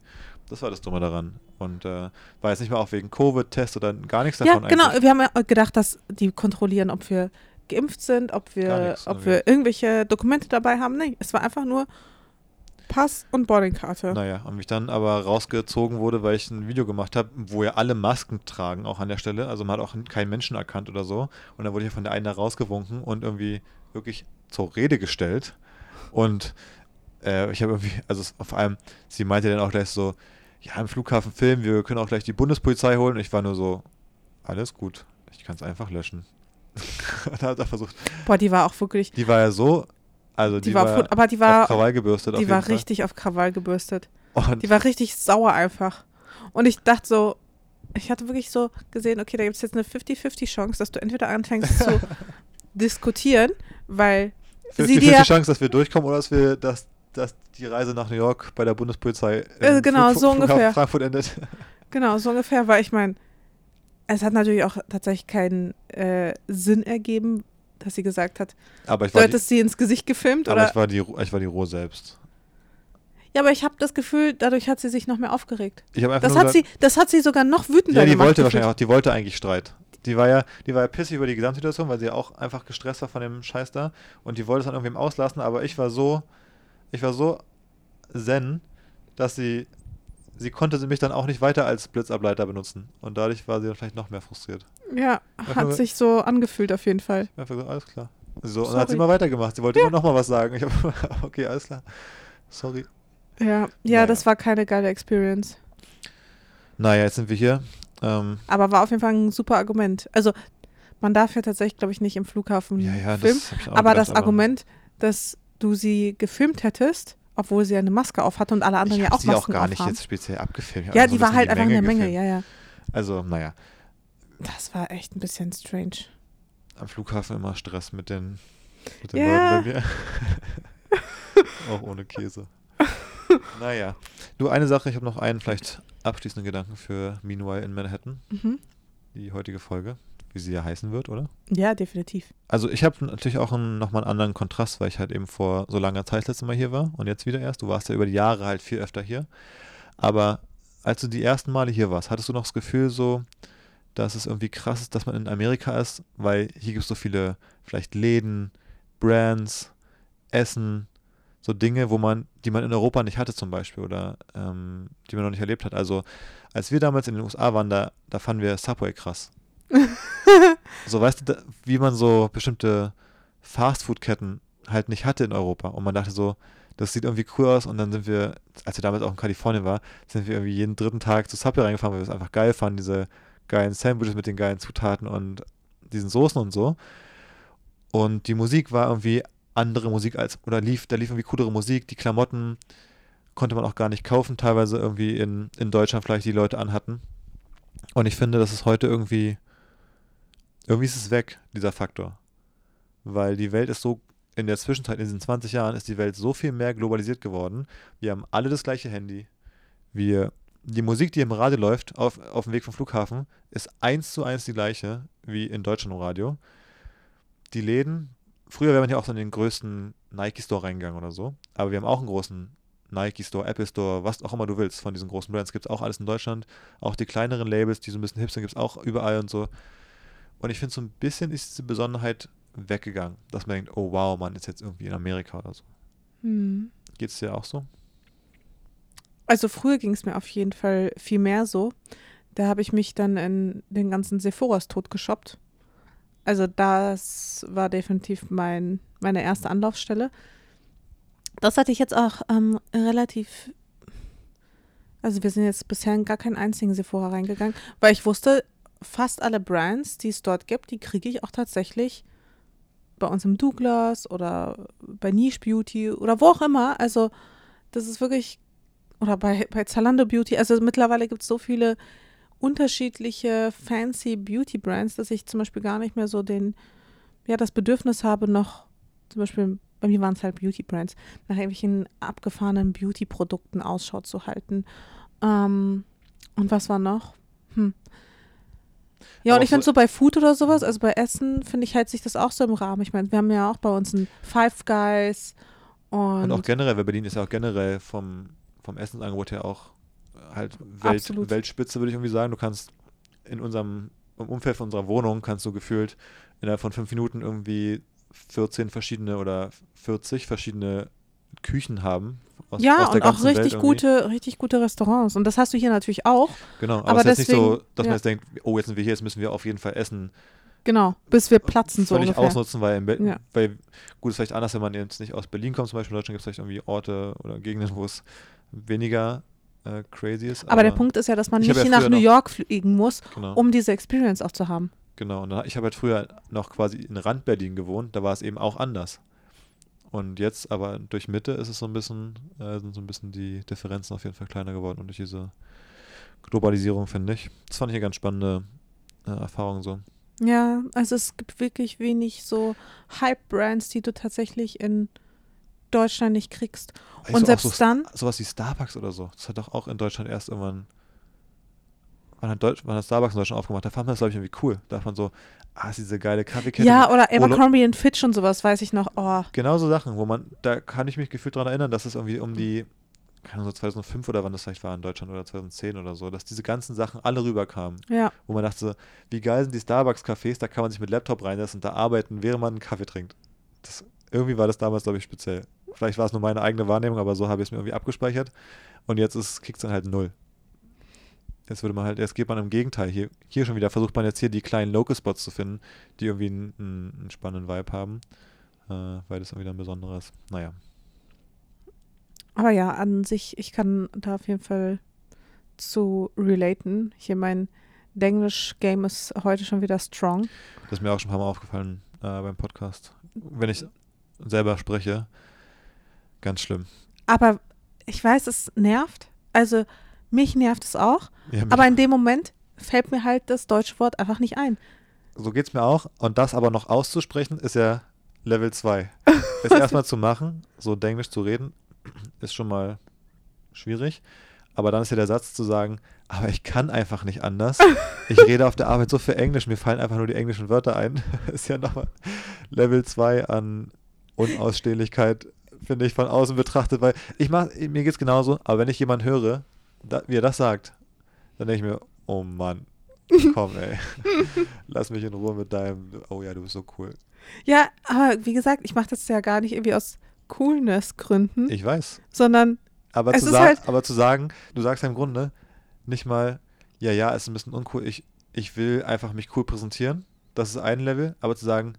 Das war das Dumme daran. Und äh, war jetzt nicht mal auch wegen Covid-Test oder gar nichts Ja, davon genau. eigentlich. Wir haben ja gedacht, dass die kontrollieren, ob wir geimpft sind, ob wir, nichts, ob wir irgendwelche Dokumente dabei haben. Nee, es war einfach nur Pass und Boardingkarte. Naja, und mich dann aber rausgezogen wurde, weil ich ein Video gemacht habe, wo ja alle Masken tragen, auch an der Stelle. Also man hat auch keinen Menschen erkannt oder so. Und dann wurde ich von der einen da rausgewunken und irgendwie wirklich zur Rede gestellt. Und äh, ich habe irgendwie, also vor allem, sie meinte dann auch gleich so, ja, im Flughafen filmen, wir können auch gleich die Bundespolizei holen. Und ich war nur so, alles gut, ich kann es einfach löschen. und hat er versucht, Boah, die war auch wirklich, die war ja so, also die, die, war, fu- aber die war, auf Krawall gebürstet. auf die war Fall. richtig auf Krawall gebürstet. Und Die war richtig sauer einfach. Und ich dachte so, ich hatte wirklich so gesehen, okay, da gibt es jetzt eine 50-50 Chance, dass du entweder anfängst zu diskutieren, weil sie 50 dir Chance, dass wir durchkommen oder dass wir, dass, dass die Reise nach New York bei der Bundespolizei im Äh, genau, so Flughafen ungefähr. Frankfurt endet. Genau, so ungefähr, weil ich meine, es hat natürlich auch tatsächlich keinen äh, Sinn ergeben, dass sie gesagt hat, Aber ich du die, hättest sie ins Gesicht gefilmt aber oder. ich war die, ich war die Ruhe selbst. ja, aber ich habe das Gefühl, dadurch hat sie sich noch mehr aufgeregt. Das hat gesagt, sie, das hat sie sogar noch wütender ja, die gemacht. wollte wahrscheinlich auch, die wollte eigentlich Streit. Die war ja, die war ja pissig über die Gesamtsituation, weil sie ja auch einfach gestresst war von dem Scheiß da und die wollte es dann irgendwem auslassen, aber ich war so, ich war so zen, dass sie, sie konnte sie mich dann auch nicht weiter als Blitzableiter benutzen und dadurch war sie dann vielleicht noch mehr frustriert. Ja, hat nur- sich so angefühlt auf jeden Fall. Ich hab einfach gesagt, alles klar. So, und dann hat sie Sorry. mal weitergemacht. Sie wollte immer noch mal was sagen. Ich habe, okay, alles klar. Sorry. Ja, ja, Naja. das war keine geile Experience. Naja, jetzt sind wir hier. Ähm, Aber war auf jeden Fall ein super Argument. Also, man darf ja tatsächlich, glaube ich, nicht im Flughafen ja, ja, filmen. das aber gedacht, das Argument, dass du sie gefilmt hättest, obwohl sie eine Maske auf hatte und alle anderen ja auch sie auch Masken gar nicht jetzt speziell abgefilmt. Ja, die war halt einfach in der Menge, ja, ja. Also, naja, Das war echt ein bisschen strange. am Flughafen immer Stress mit den, mit den Ja. Leuten bei mir. auch ohne Käse. naja. Du, eine Sache, ich habe noch einen vielleicht abschließenden Gedanken für Meanwhile in Manhattan, Mhm. die heutige Folge, wie sie ja heißen wird, oder? Ja, definitiv. Also ich habe natürlich auch einen, nochmal einen anderen Kontrast, weil ich halt eben vor so langer Zeit das letzte Mal hier war und jetzt wieder erst. Du warst ja über die Jahre halt viel öfter hier. Aber als du die ersten Male hier warst, hattest du noch das Gefühl so, dass es irgendwie krass ist, dass man in Amerika ist, weil hier gibt es so viele vielleicht Läden, Brands, Essen, so Dinge, wo man, die man in Europa nicht hatte zum Beispiel oder ähm, die man noch nicht erlebt hat. Also als wir damals in den USA waren, da, da fanden wir Subway krass. So, weißt du, da, wie man so bestimmte Fastfood-Ketten halt nicht hatte in Europa. Und man dachte so, das sieht irgendwie cool aus. Und dann sind wir, als wir damals auch in Kalifornien waren, sind wir irgendwie jeden dritten Tag zu Subway reingefahren, weil wir es einfach geil fanden, diese geilen Sandwiches mit den geilen Zutaten und diesen Soßen und so. Und die Musik war irgendwie andere Musik als, oder lief, da lief irgendwie coolere Musik. Die Klamotten konnte man auch gar nicht kaufen, teilweise irgendwie in, in Deutschland vielleicht die Leute anhatten. Und ich finde, das ist heute irgendwie, irgendwie ist es weg, dieser Faktor. Weil die Welt ist so, in der Zwischenzeit, in diesen 20 Jahren, ist die Welt so viel mehr globalisiert geworden. Wir haben alle das gleiche Handy. Wir, die Musik, die im Radio läuft, auf, auf dem Weg vom Flughafen, ist eins zu eins die gleiche wie in Deutschland im Radio. Die Läden, früher wäre man ja auch so in den größten Nike-Store reingegangen oder so, aber wir haben auch einen großen Nike-Store, Apple Store, was auch immer du willst von diesen großen Brands, gibt es auch alles in Deutschland. Auch die kleineren Labels, die so ein bisschen hip sind, gibt es auch überall und so. Und ich finde, so ein bisschen ist diese Besonderheit weggegangen, dass man denkt, oh wow, man ist jetzt irgendwie in Amerika oder so. Hm. Geht es dir auch so? Also früher ging es mir auf jeden Fall viel mehr so. Da habe ich mich dann in den ganzen Sephoras totgeshoppt. Also das war definitiv mein, meine erste Anlaufstelle. Das hatte ich jetzt auch ähm, relativ Also wir sind jetzt bisher in gar keinen einzigen Sephora reingegangen, weil ich wusste, fast alle Brands, die es dort gibt, die kriege ich auch tatsächlich bei uns im Douglas oder bei Niche Beauty oder wo auch immer. Also das ist wirklich, oder bei, bei Zalando Beauty, also mittlerweile gibt es so viele unterschiedliche fancy Beauty Brands, dass ich zum Beispiel gar nicht mehr so den, ja, das Bedürfnis habe, noch zum Beispiel, bei mir waren es halt Beauty Brands, nach irgendwelchen abgefahrenen Beauty-Produkten Ausschau zu halten. Ähm, und was war noch? Hm. Ja, und ich finde so- so bei Food oder sowas, also bei Essen, finde ich, hält sich das auch so im Rahmen. Ich meine, wir haben ja auch bei uns ein Five Guys und, Und auch generell, weil Berlin ist ja auch generell vom, vom Essensangebot her auch halt Welt, Absolut. Weltspitze, würde ich irgendwie sagen. Du kannst in unserem, im Umfeld von unserer Wohnung kannst du gefühlt innerhalb von fünf Minuten irgendwie 14 verschiedene oder 40 verschiedene Küchen haben. Aus, ja, aus der und auch Welt richtig irgendwie. gute, richtig gute Restaurants. Und das hast du hier natürlich auch. Genau, aber, aber es ist jetzt nicht so, deswegen- dass ja. man jetzt denkt, oh, jetzt sind wir hier, jetzt müssen wir auf jeden Fall essen. Genau, bis wir platzen so ungefähr. ausnutzen, weil, in Be Ja. weil gut, ist vielleicht anders, wenn man jetzt nicht aus Berlin kommt, zum Beispiel in Deutschland gibt es vielleicht irgendwie Orte oder Gegenden, wo es weniger äh, crazy ist. Aber der Punkt ist ja, dass man Ich nicht ja nach New York fliegen muss, genau, um diese Experience auch zu haben. genau. Und ich habe halt früher noch quasi in Rand Berlin gewohnt, da war es eben auch anders. Und jetzt aber durch Mitte ist es so ein bisschen, äh, sind so ein bisschen die Differenzen auf jeden Fall kleiner geworden und durch diese Globalisierung, finde ich. Das fand ich eine ganz spannende äh, Erfahrung so. Ja, also es gibt wirklich wenig so Hype-Brands, die du tatsächlich in Deutschland nicht kriegst. Also Und selbst so, dann, sowas wie Starbucks oder so. Das hat doch auch in Deutschland erst irgendwann. Wann hat, Deutsch, wann hat Starbucks in Deutschland aufgemacht? Da fand man das, glaube ich, irgendwie cool. Da hat man so, ah, ist diese geile Kaffeekette. ja, oder Abercrombie und Fitch und sowas, weiß ich noch. Oh, Genau so Sachen, wo man, da kann ich mich gefühlt dran erinnern, dass es irgendwie um die, keine Ahnung, so 2005 oder wann das vielleicht war in Deutschland oder 2010 oder so, dass diese ganzen Sachen alle rüberkamen. ja. Wo man dachte wie geil sind die Starbucks-Cafés, da kann man sich mit Laptop reinsetzen und da arbeiten, während man einen Kaffee trinkt. Das, irgendwie war das damals, glaube ich, speziell. Vielleicht war es nur meine eigene Wahrnehmung, aber so habe ich es mir irgendwie abgespeichert. Und jetzt ist Kicks dann halt null. Jetzt würde man halt, jetzt geht man im Gegenteil. Hier, hier schon wieder versucht man jetzt hier die kleinen Local-Spots zu finden, die irgendwie einen, einen, spannenden Vibe haben. Äh, weil das irgendwie dann besonderes. Naja. Aber ja, an sich, ich kann da auf jeden Fall zu relaten. Hier mein Denglisch-Game ist heute schon wieder strong. Das ist mir auch schon ein paar Mal aufgefallen äh, beim Podcast. Wenn ich selber spreche, ganz schlimm. Aber ich weiß, es nervt. Also mich nervt es auch. Ja, Aber in dem Moment fällt mir halt das deutsche Wort einfach nicht ein. So geht es mir auch. Und das aber noch auszusprechen, ist ja Level 2. Es erstmal zu machen, so Englisch zu reden, ist schon mal schwierig. Aber dann ist ja der Satz zu sagen, aber ich kann einfach nicht anders. Ich rede auf der Arbeit so viel Englisch, mir fallen einfach nur die englischen Wörter ein. ist ja nochmal Level 2 an Unausstehlichkeit, finde ich, von außen betrachtet. Weil ich mach, mir geht es genauso, aber wenn ich jemanden höre, da, wie er das sagt, dann denke ich mir, oh Mann, komm ey, lass mich in Ruhe mit deinem, oh ja, du bist so cool. Ja, aber wie gesagt, ich mache das ja gar nicht irgendwie aus Coolness-Gründen, Ich weiß, sondern aber, Es zu, halt- aber zu sagen, du sagst ja im Grunde nicht mal, ja, ja, ist ein bisschen uncool, ich, ich will einfach mich cool präsentieren, das ist ein Level, aber zu sagen,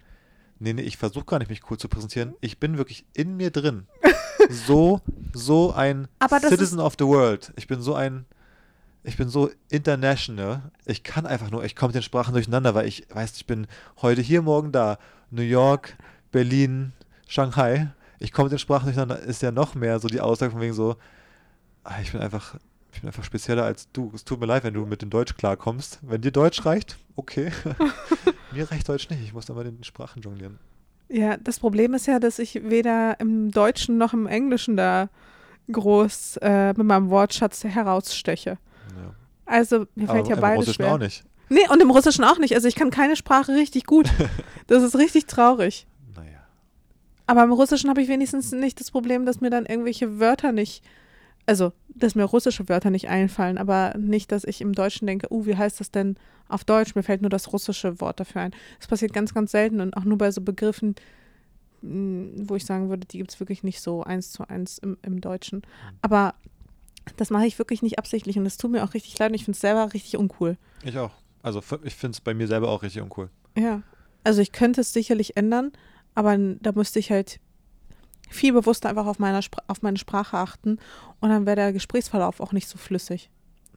nee, nee, ich versuche gar nicht, mich cool zu präsentieren, ich bin wirklich in mir drin. so, so ein Citizen of the World. Ich bin so ein, ich bin so international. Ich kann einfach nur, ich komme mit den Sprachen durcheinander, weil ich weiß, ich bin heute hier, morgen da. New York, Berlin, Shanghai. Ich komme mit den Sprachen durcheinander. Ist ja noch mehr so die Aussage von wegen so, ah, ich bin einfach, ich bin einfach spezieller als du. Es tut mir leid, wenn du mit dem Deutsch klarkommst. Wenn dir Deutsch reicht, okay. Mir reicht Deutsch nicht. Ich muss dann mal den Sprachen jonglieren. ja, das Problem ist ja, dass ich weder im Deutschen noch im Englischen da groß äh, mit meinem Wortschatz heraussteche. Ja. Also mir fällt Aber ja im beides Russischen schwer. auch nicht. Nee, und im Russischen auch nicht. Also ich kann keine Sprache richtig gut. Das ist richtig traurig. Naja. Aber im Russischen habe ich wenigstens nicht das Problem, dass mir dann irgendwelche Wörter nicht, also dass mir russische Wörter nicht einfallen, aber nicht, dass ich im Deutschen denke, uh, wie heißt das denn auf Deutsch? Mir fällt nur das russische Wort dafür ein. Das passiert ganz, ganz selten und auch nur bei so Begriffen, mh, wo ich sagen würde, die gibt es wirklich nicht so eins zu eins im, im Deutschen. Aber das mache ich wirklich nicht absichtlich und es tut mir auch richtig leid und ich finde es selber richtig uncool. Ich auch. Also ich finde es bei mir selber auch richtig uncool. Ja. Also ich könnte es sicherlich ändern, aber da müsste ich halt viel bewusster einfach auf, meiner, auf meine Sprache achten und dann wäre der Gesprächsverlauf auch nicht so flüssig.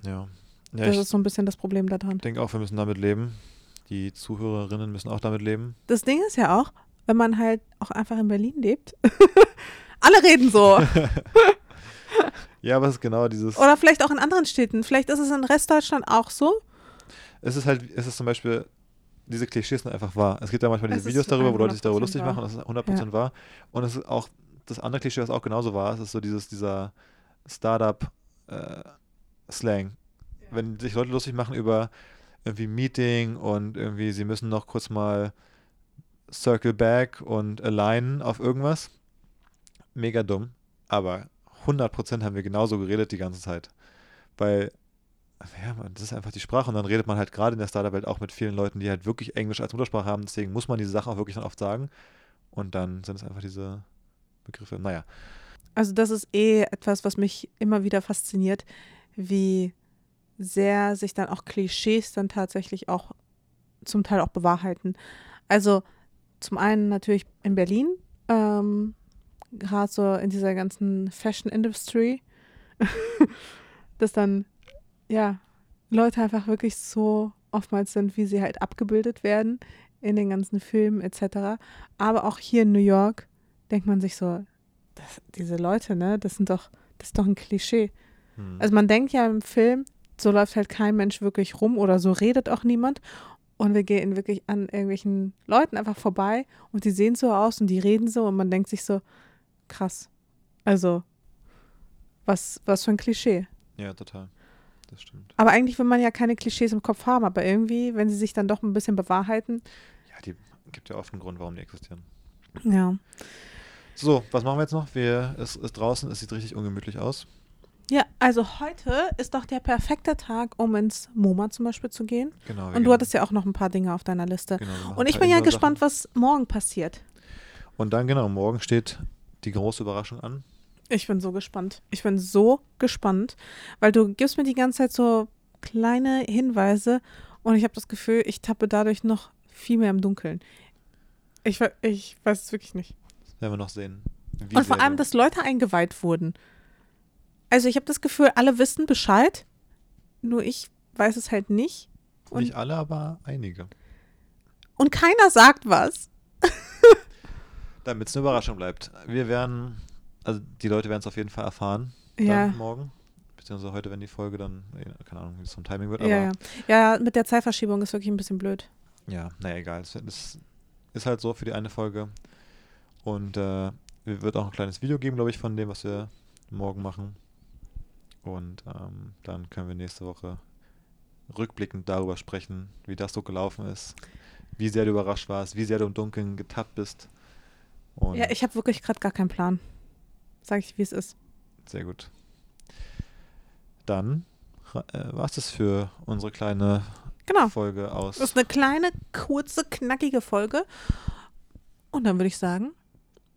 Ja. Ja, das ich ist so ein bisschen das Problem daran. denke auch, wir müssen damit leben. Die Zuhörerinnen müssen auch damit leben. Das Ding ist ja auch, wenn man halt auch einfach in Berlin lebt. Alle reden so. Ja, aber es ist genau dieses. Oder vielleicht auch in anderen Städten. Vielleicht ist es in Restdeutschland auch so. Es ist halt, es ist zum Beispiel, diese Klischees sind einfach wahr. Es gibt ja manchmal Es diese Videos darüber, wo Leute sich darüber 100% lustig wahr. machen, das ist 100% wahr. Und es ist auch, das andere Klischee, was auch genauso wahr ist, ist so dieses, dieser Startup-Slang. Wenn sich Leute lustig machen über irgendwie Meeting und irgendwie, sie müssen noch kurz mal Circle Back und Align auf irgendwas. Mega dumm. Aber 100% haben wir genauso geredet die ganze Zeit. Weil, ja, man, das ist einfach die Sprache. Und dann redet man halt gerade in der Startup-Welt auch mit vielen Leuten, die halt wirklich Englisch als Muttersprache haben. Deswegen muss man diese Sachen auch wirklich dann oft sagen. Und dann sind es einfach diese Begriffe. Naja, Also das ist eh etwas, was mich immer wieder fasziniert, wie sehr sich dann auch Klischees dann tatsächlich auch zum Teil auch bewahrheiten. Also zum einen natürlich in Berlin, ähm, gerade so in dieser ganzen Fashion Industry, dass dann ja Leute einfach wirklich so oftmals sind, wie sie halt abgebildet werden in den ganzen Filmen etc. Aber auch hier in New York denkt man sich so, das, diese Leute, ne, das sind doch, das ist doch ein Klischee. hm. Also man denkt ja im Film, so läuft halt kein Mensch wirklich rum oder so redet auch niemand. Und wir gehen wirklich an irgendwelchen Leuten einfach vorbei und die sehen so aus und die reden so und man denkt sich so, krass. Also, was, was für ein Klischee. ja, total. Das stimmt. Aber eigentlich will man ja keine Klischees im Kopf haben, aber irgendwie, wenn sie sich dann doch ein bisschen bewahrheiten, Ja, die gibt ja oft einen Grund, warum die existieren. ja. So, was machen wir jetzt noch? Wir, es ist draußen, es sieht richtig ungemütlich aus. Ja, also heute ist doch der perfekte Tag, um ins MoMA zum Beispiel zu gehen. Genau. Und du hattest ja auch noch ein paar Dinge auf deiner Liste. genau, Und ich bin ja gespannt, was morgen passiert. Und dann, genau, morgen steht die große Überraschung an. Ich bin so gespannt. Ich bin so gespannt, weil du gibst mir die ganze Zeit so kleine Hinweise und ich habe das Gefühl, ich tappe dadurch noch viel mehr im Dunkeln. Ich, ich weiß es wirklich nicht. Werden wir noch sehen. Wie und vor allem, dass Leute eingeweiht wurden. Also ich habe das Gefühl, alle wissen Bescheid, nur ich weiß es halt nicht. Und, Nicht alle, aber einige. und keiner sagt was. Damit es eine Überraschung bleibt. Wir werden, also die Leute werden es auf jeden Fall erfahren. Ja. Dann morgen. Beziehungsweise heute, wenn die Folge dann, keine Ahnung, wie es vom Timing wird. Aber Ja, ja. ja, mit der Zeitverschiebung ist wirklich ein bisschen blöd. Ja, naja, egal. Es es ist halt so für die eine Folge. Und äh, wird auch ein kleines Video geben, glaube ich, von dem, was wir morgen machen. Und ähm, dann können wir nächste Woche rückblickend darüber sprechen, wie das so gelaufen ist, wie sehr du überrascht warst, wie sehr du im Dunkeln getappt bist. Und Ja, ich habe wirklich gerade gar keinen Plan. Sag ich, wie es ist. sehr gut. Dann äh, war es das für unsere kleine Genau. Folge aus. Das ist eine kleine, kurze, knackige Folge. Und dann würde ich sagen,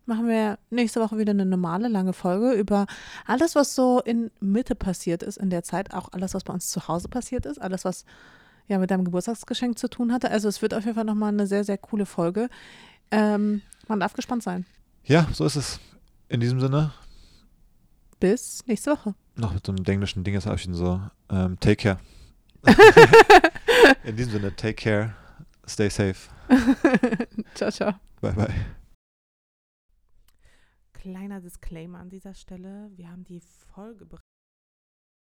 machen wir nächste Woche wieder eine normale, lange Folge über alles, was so in Mitte passiert ist in der Zeit. Auch alles, was bei uns zu Hause passiert ist. Alles, was ja mit deinem Geburtstagsgeschenk zu tun hatte. Also es wird auf jeden Fall nochmal eine sehr, sehr coole Folge. Ähm, man darf gespannt sein. Ja, so ist es. In diesem Sinne, Bis nächste Woche. noch mit so einem englischen Ding jetzt abschieden, so, ähm, take care. In diesem Sinne, take care, stay safe. ciao, ciao. Bye, bye. Kleiner Disclaimer an dieser Stelle. Wir haben die Folge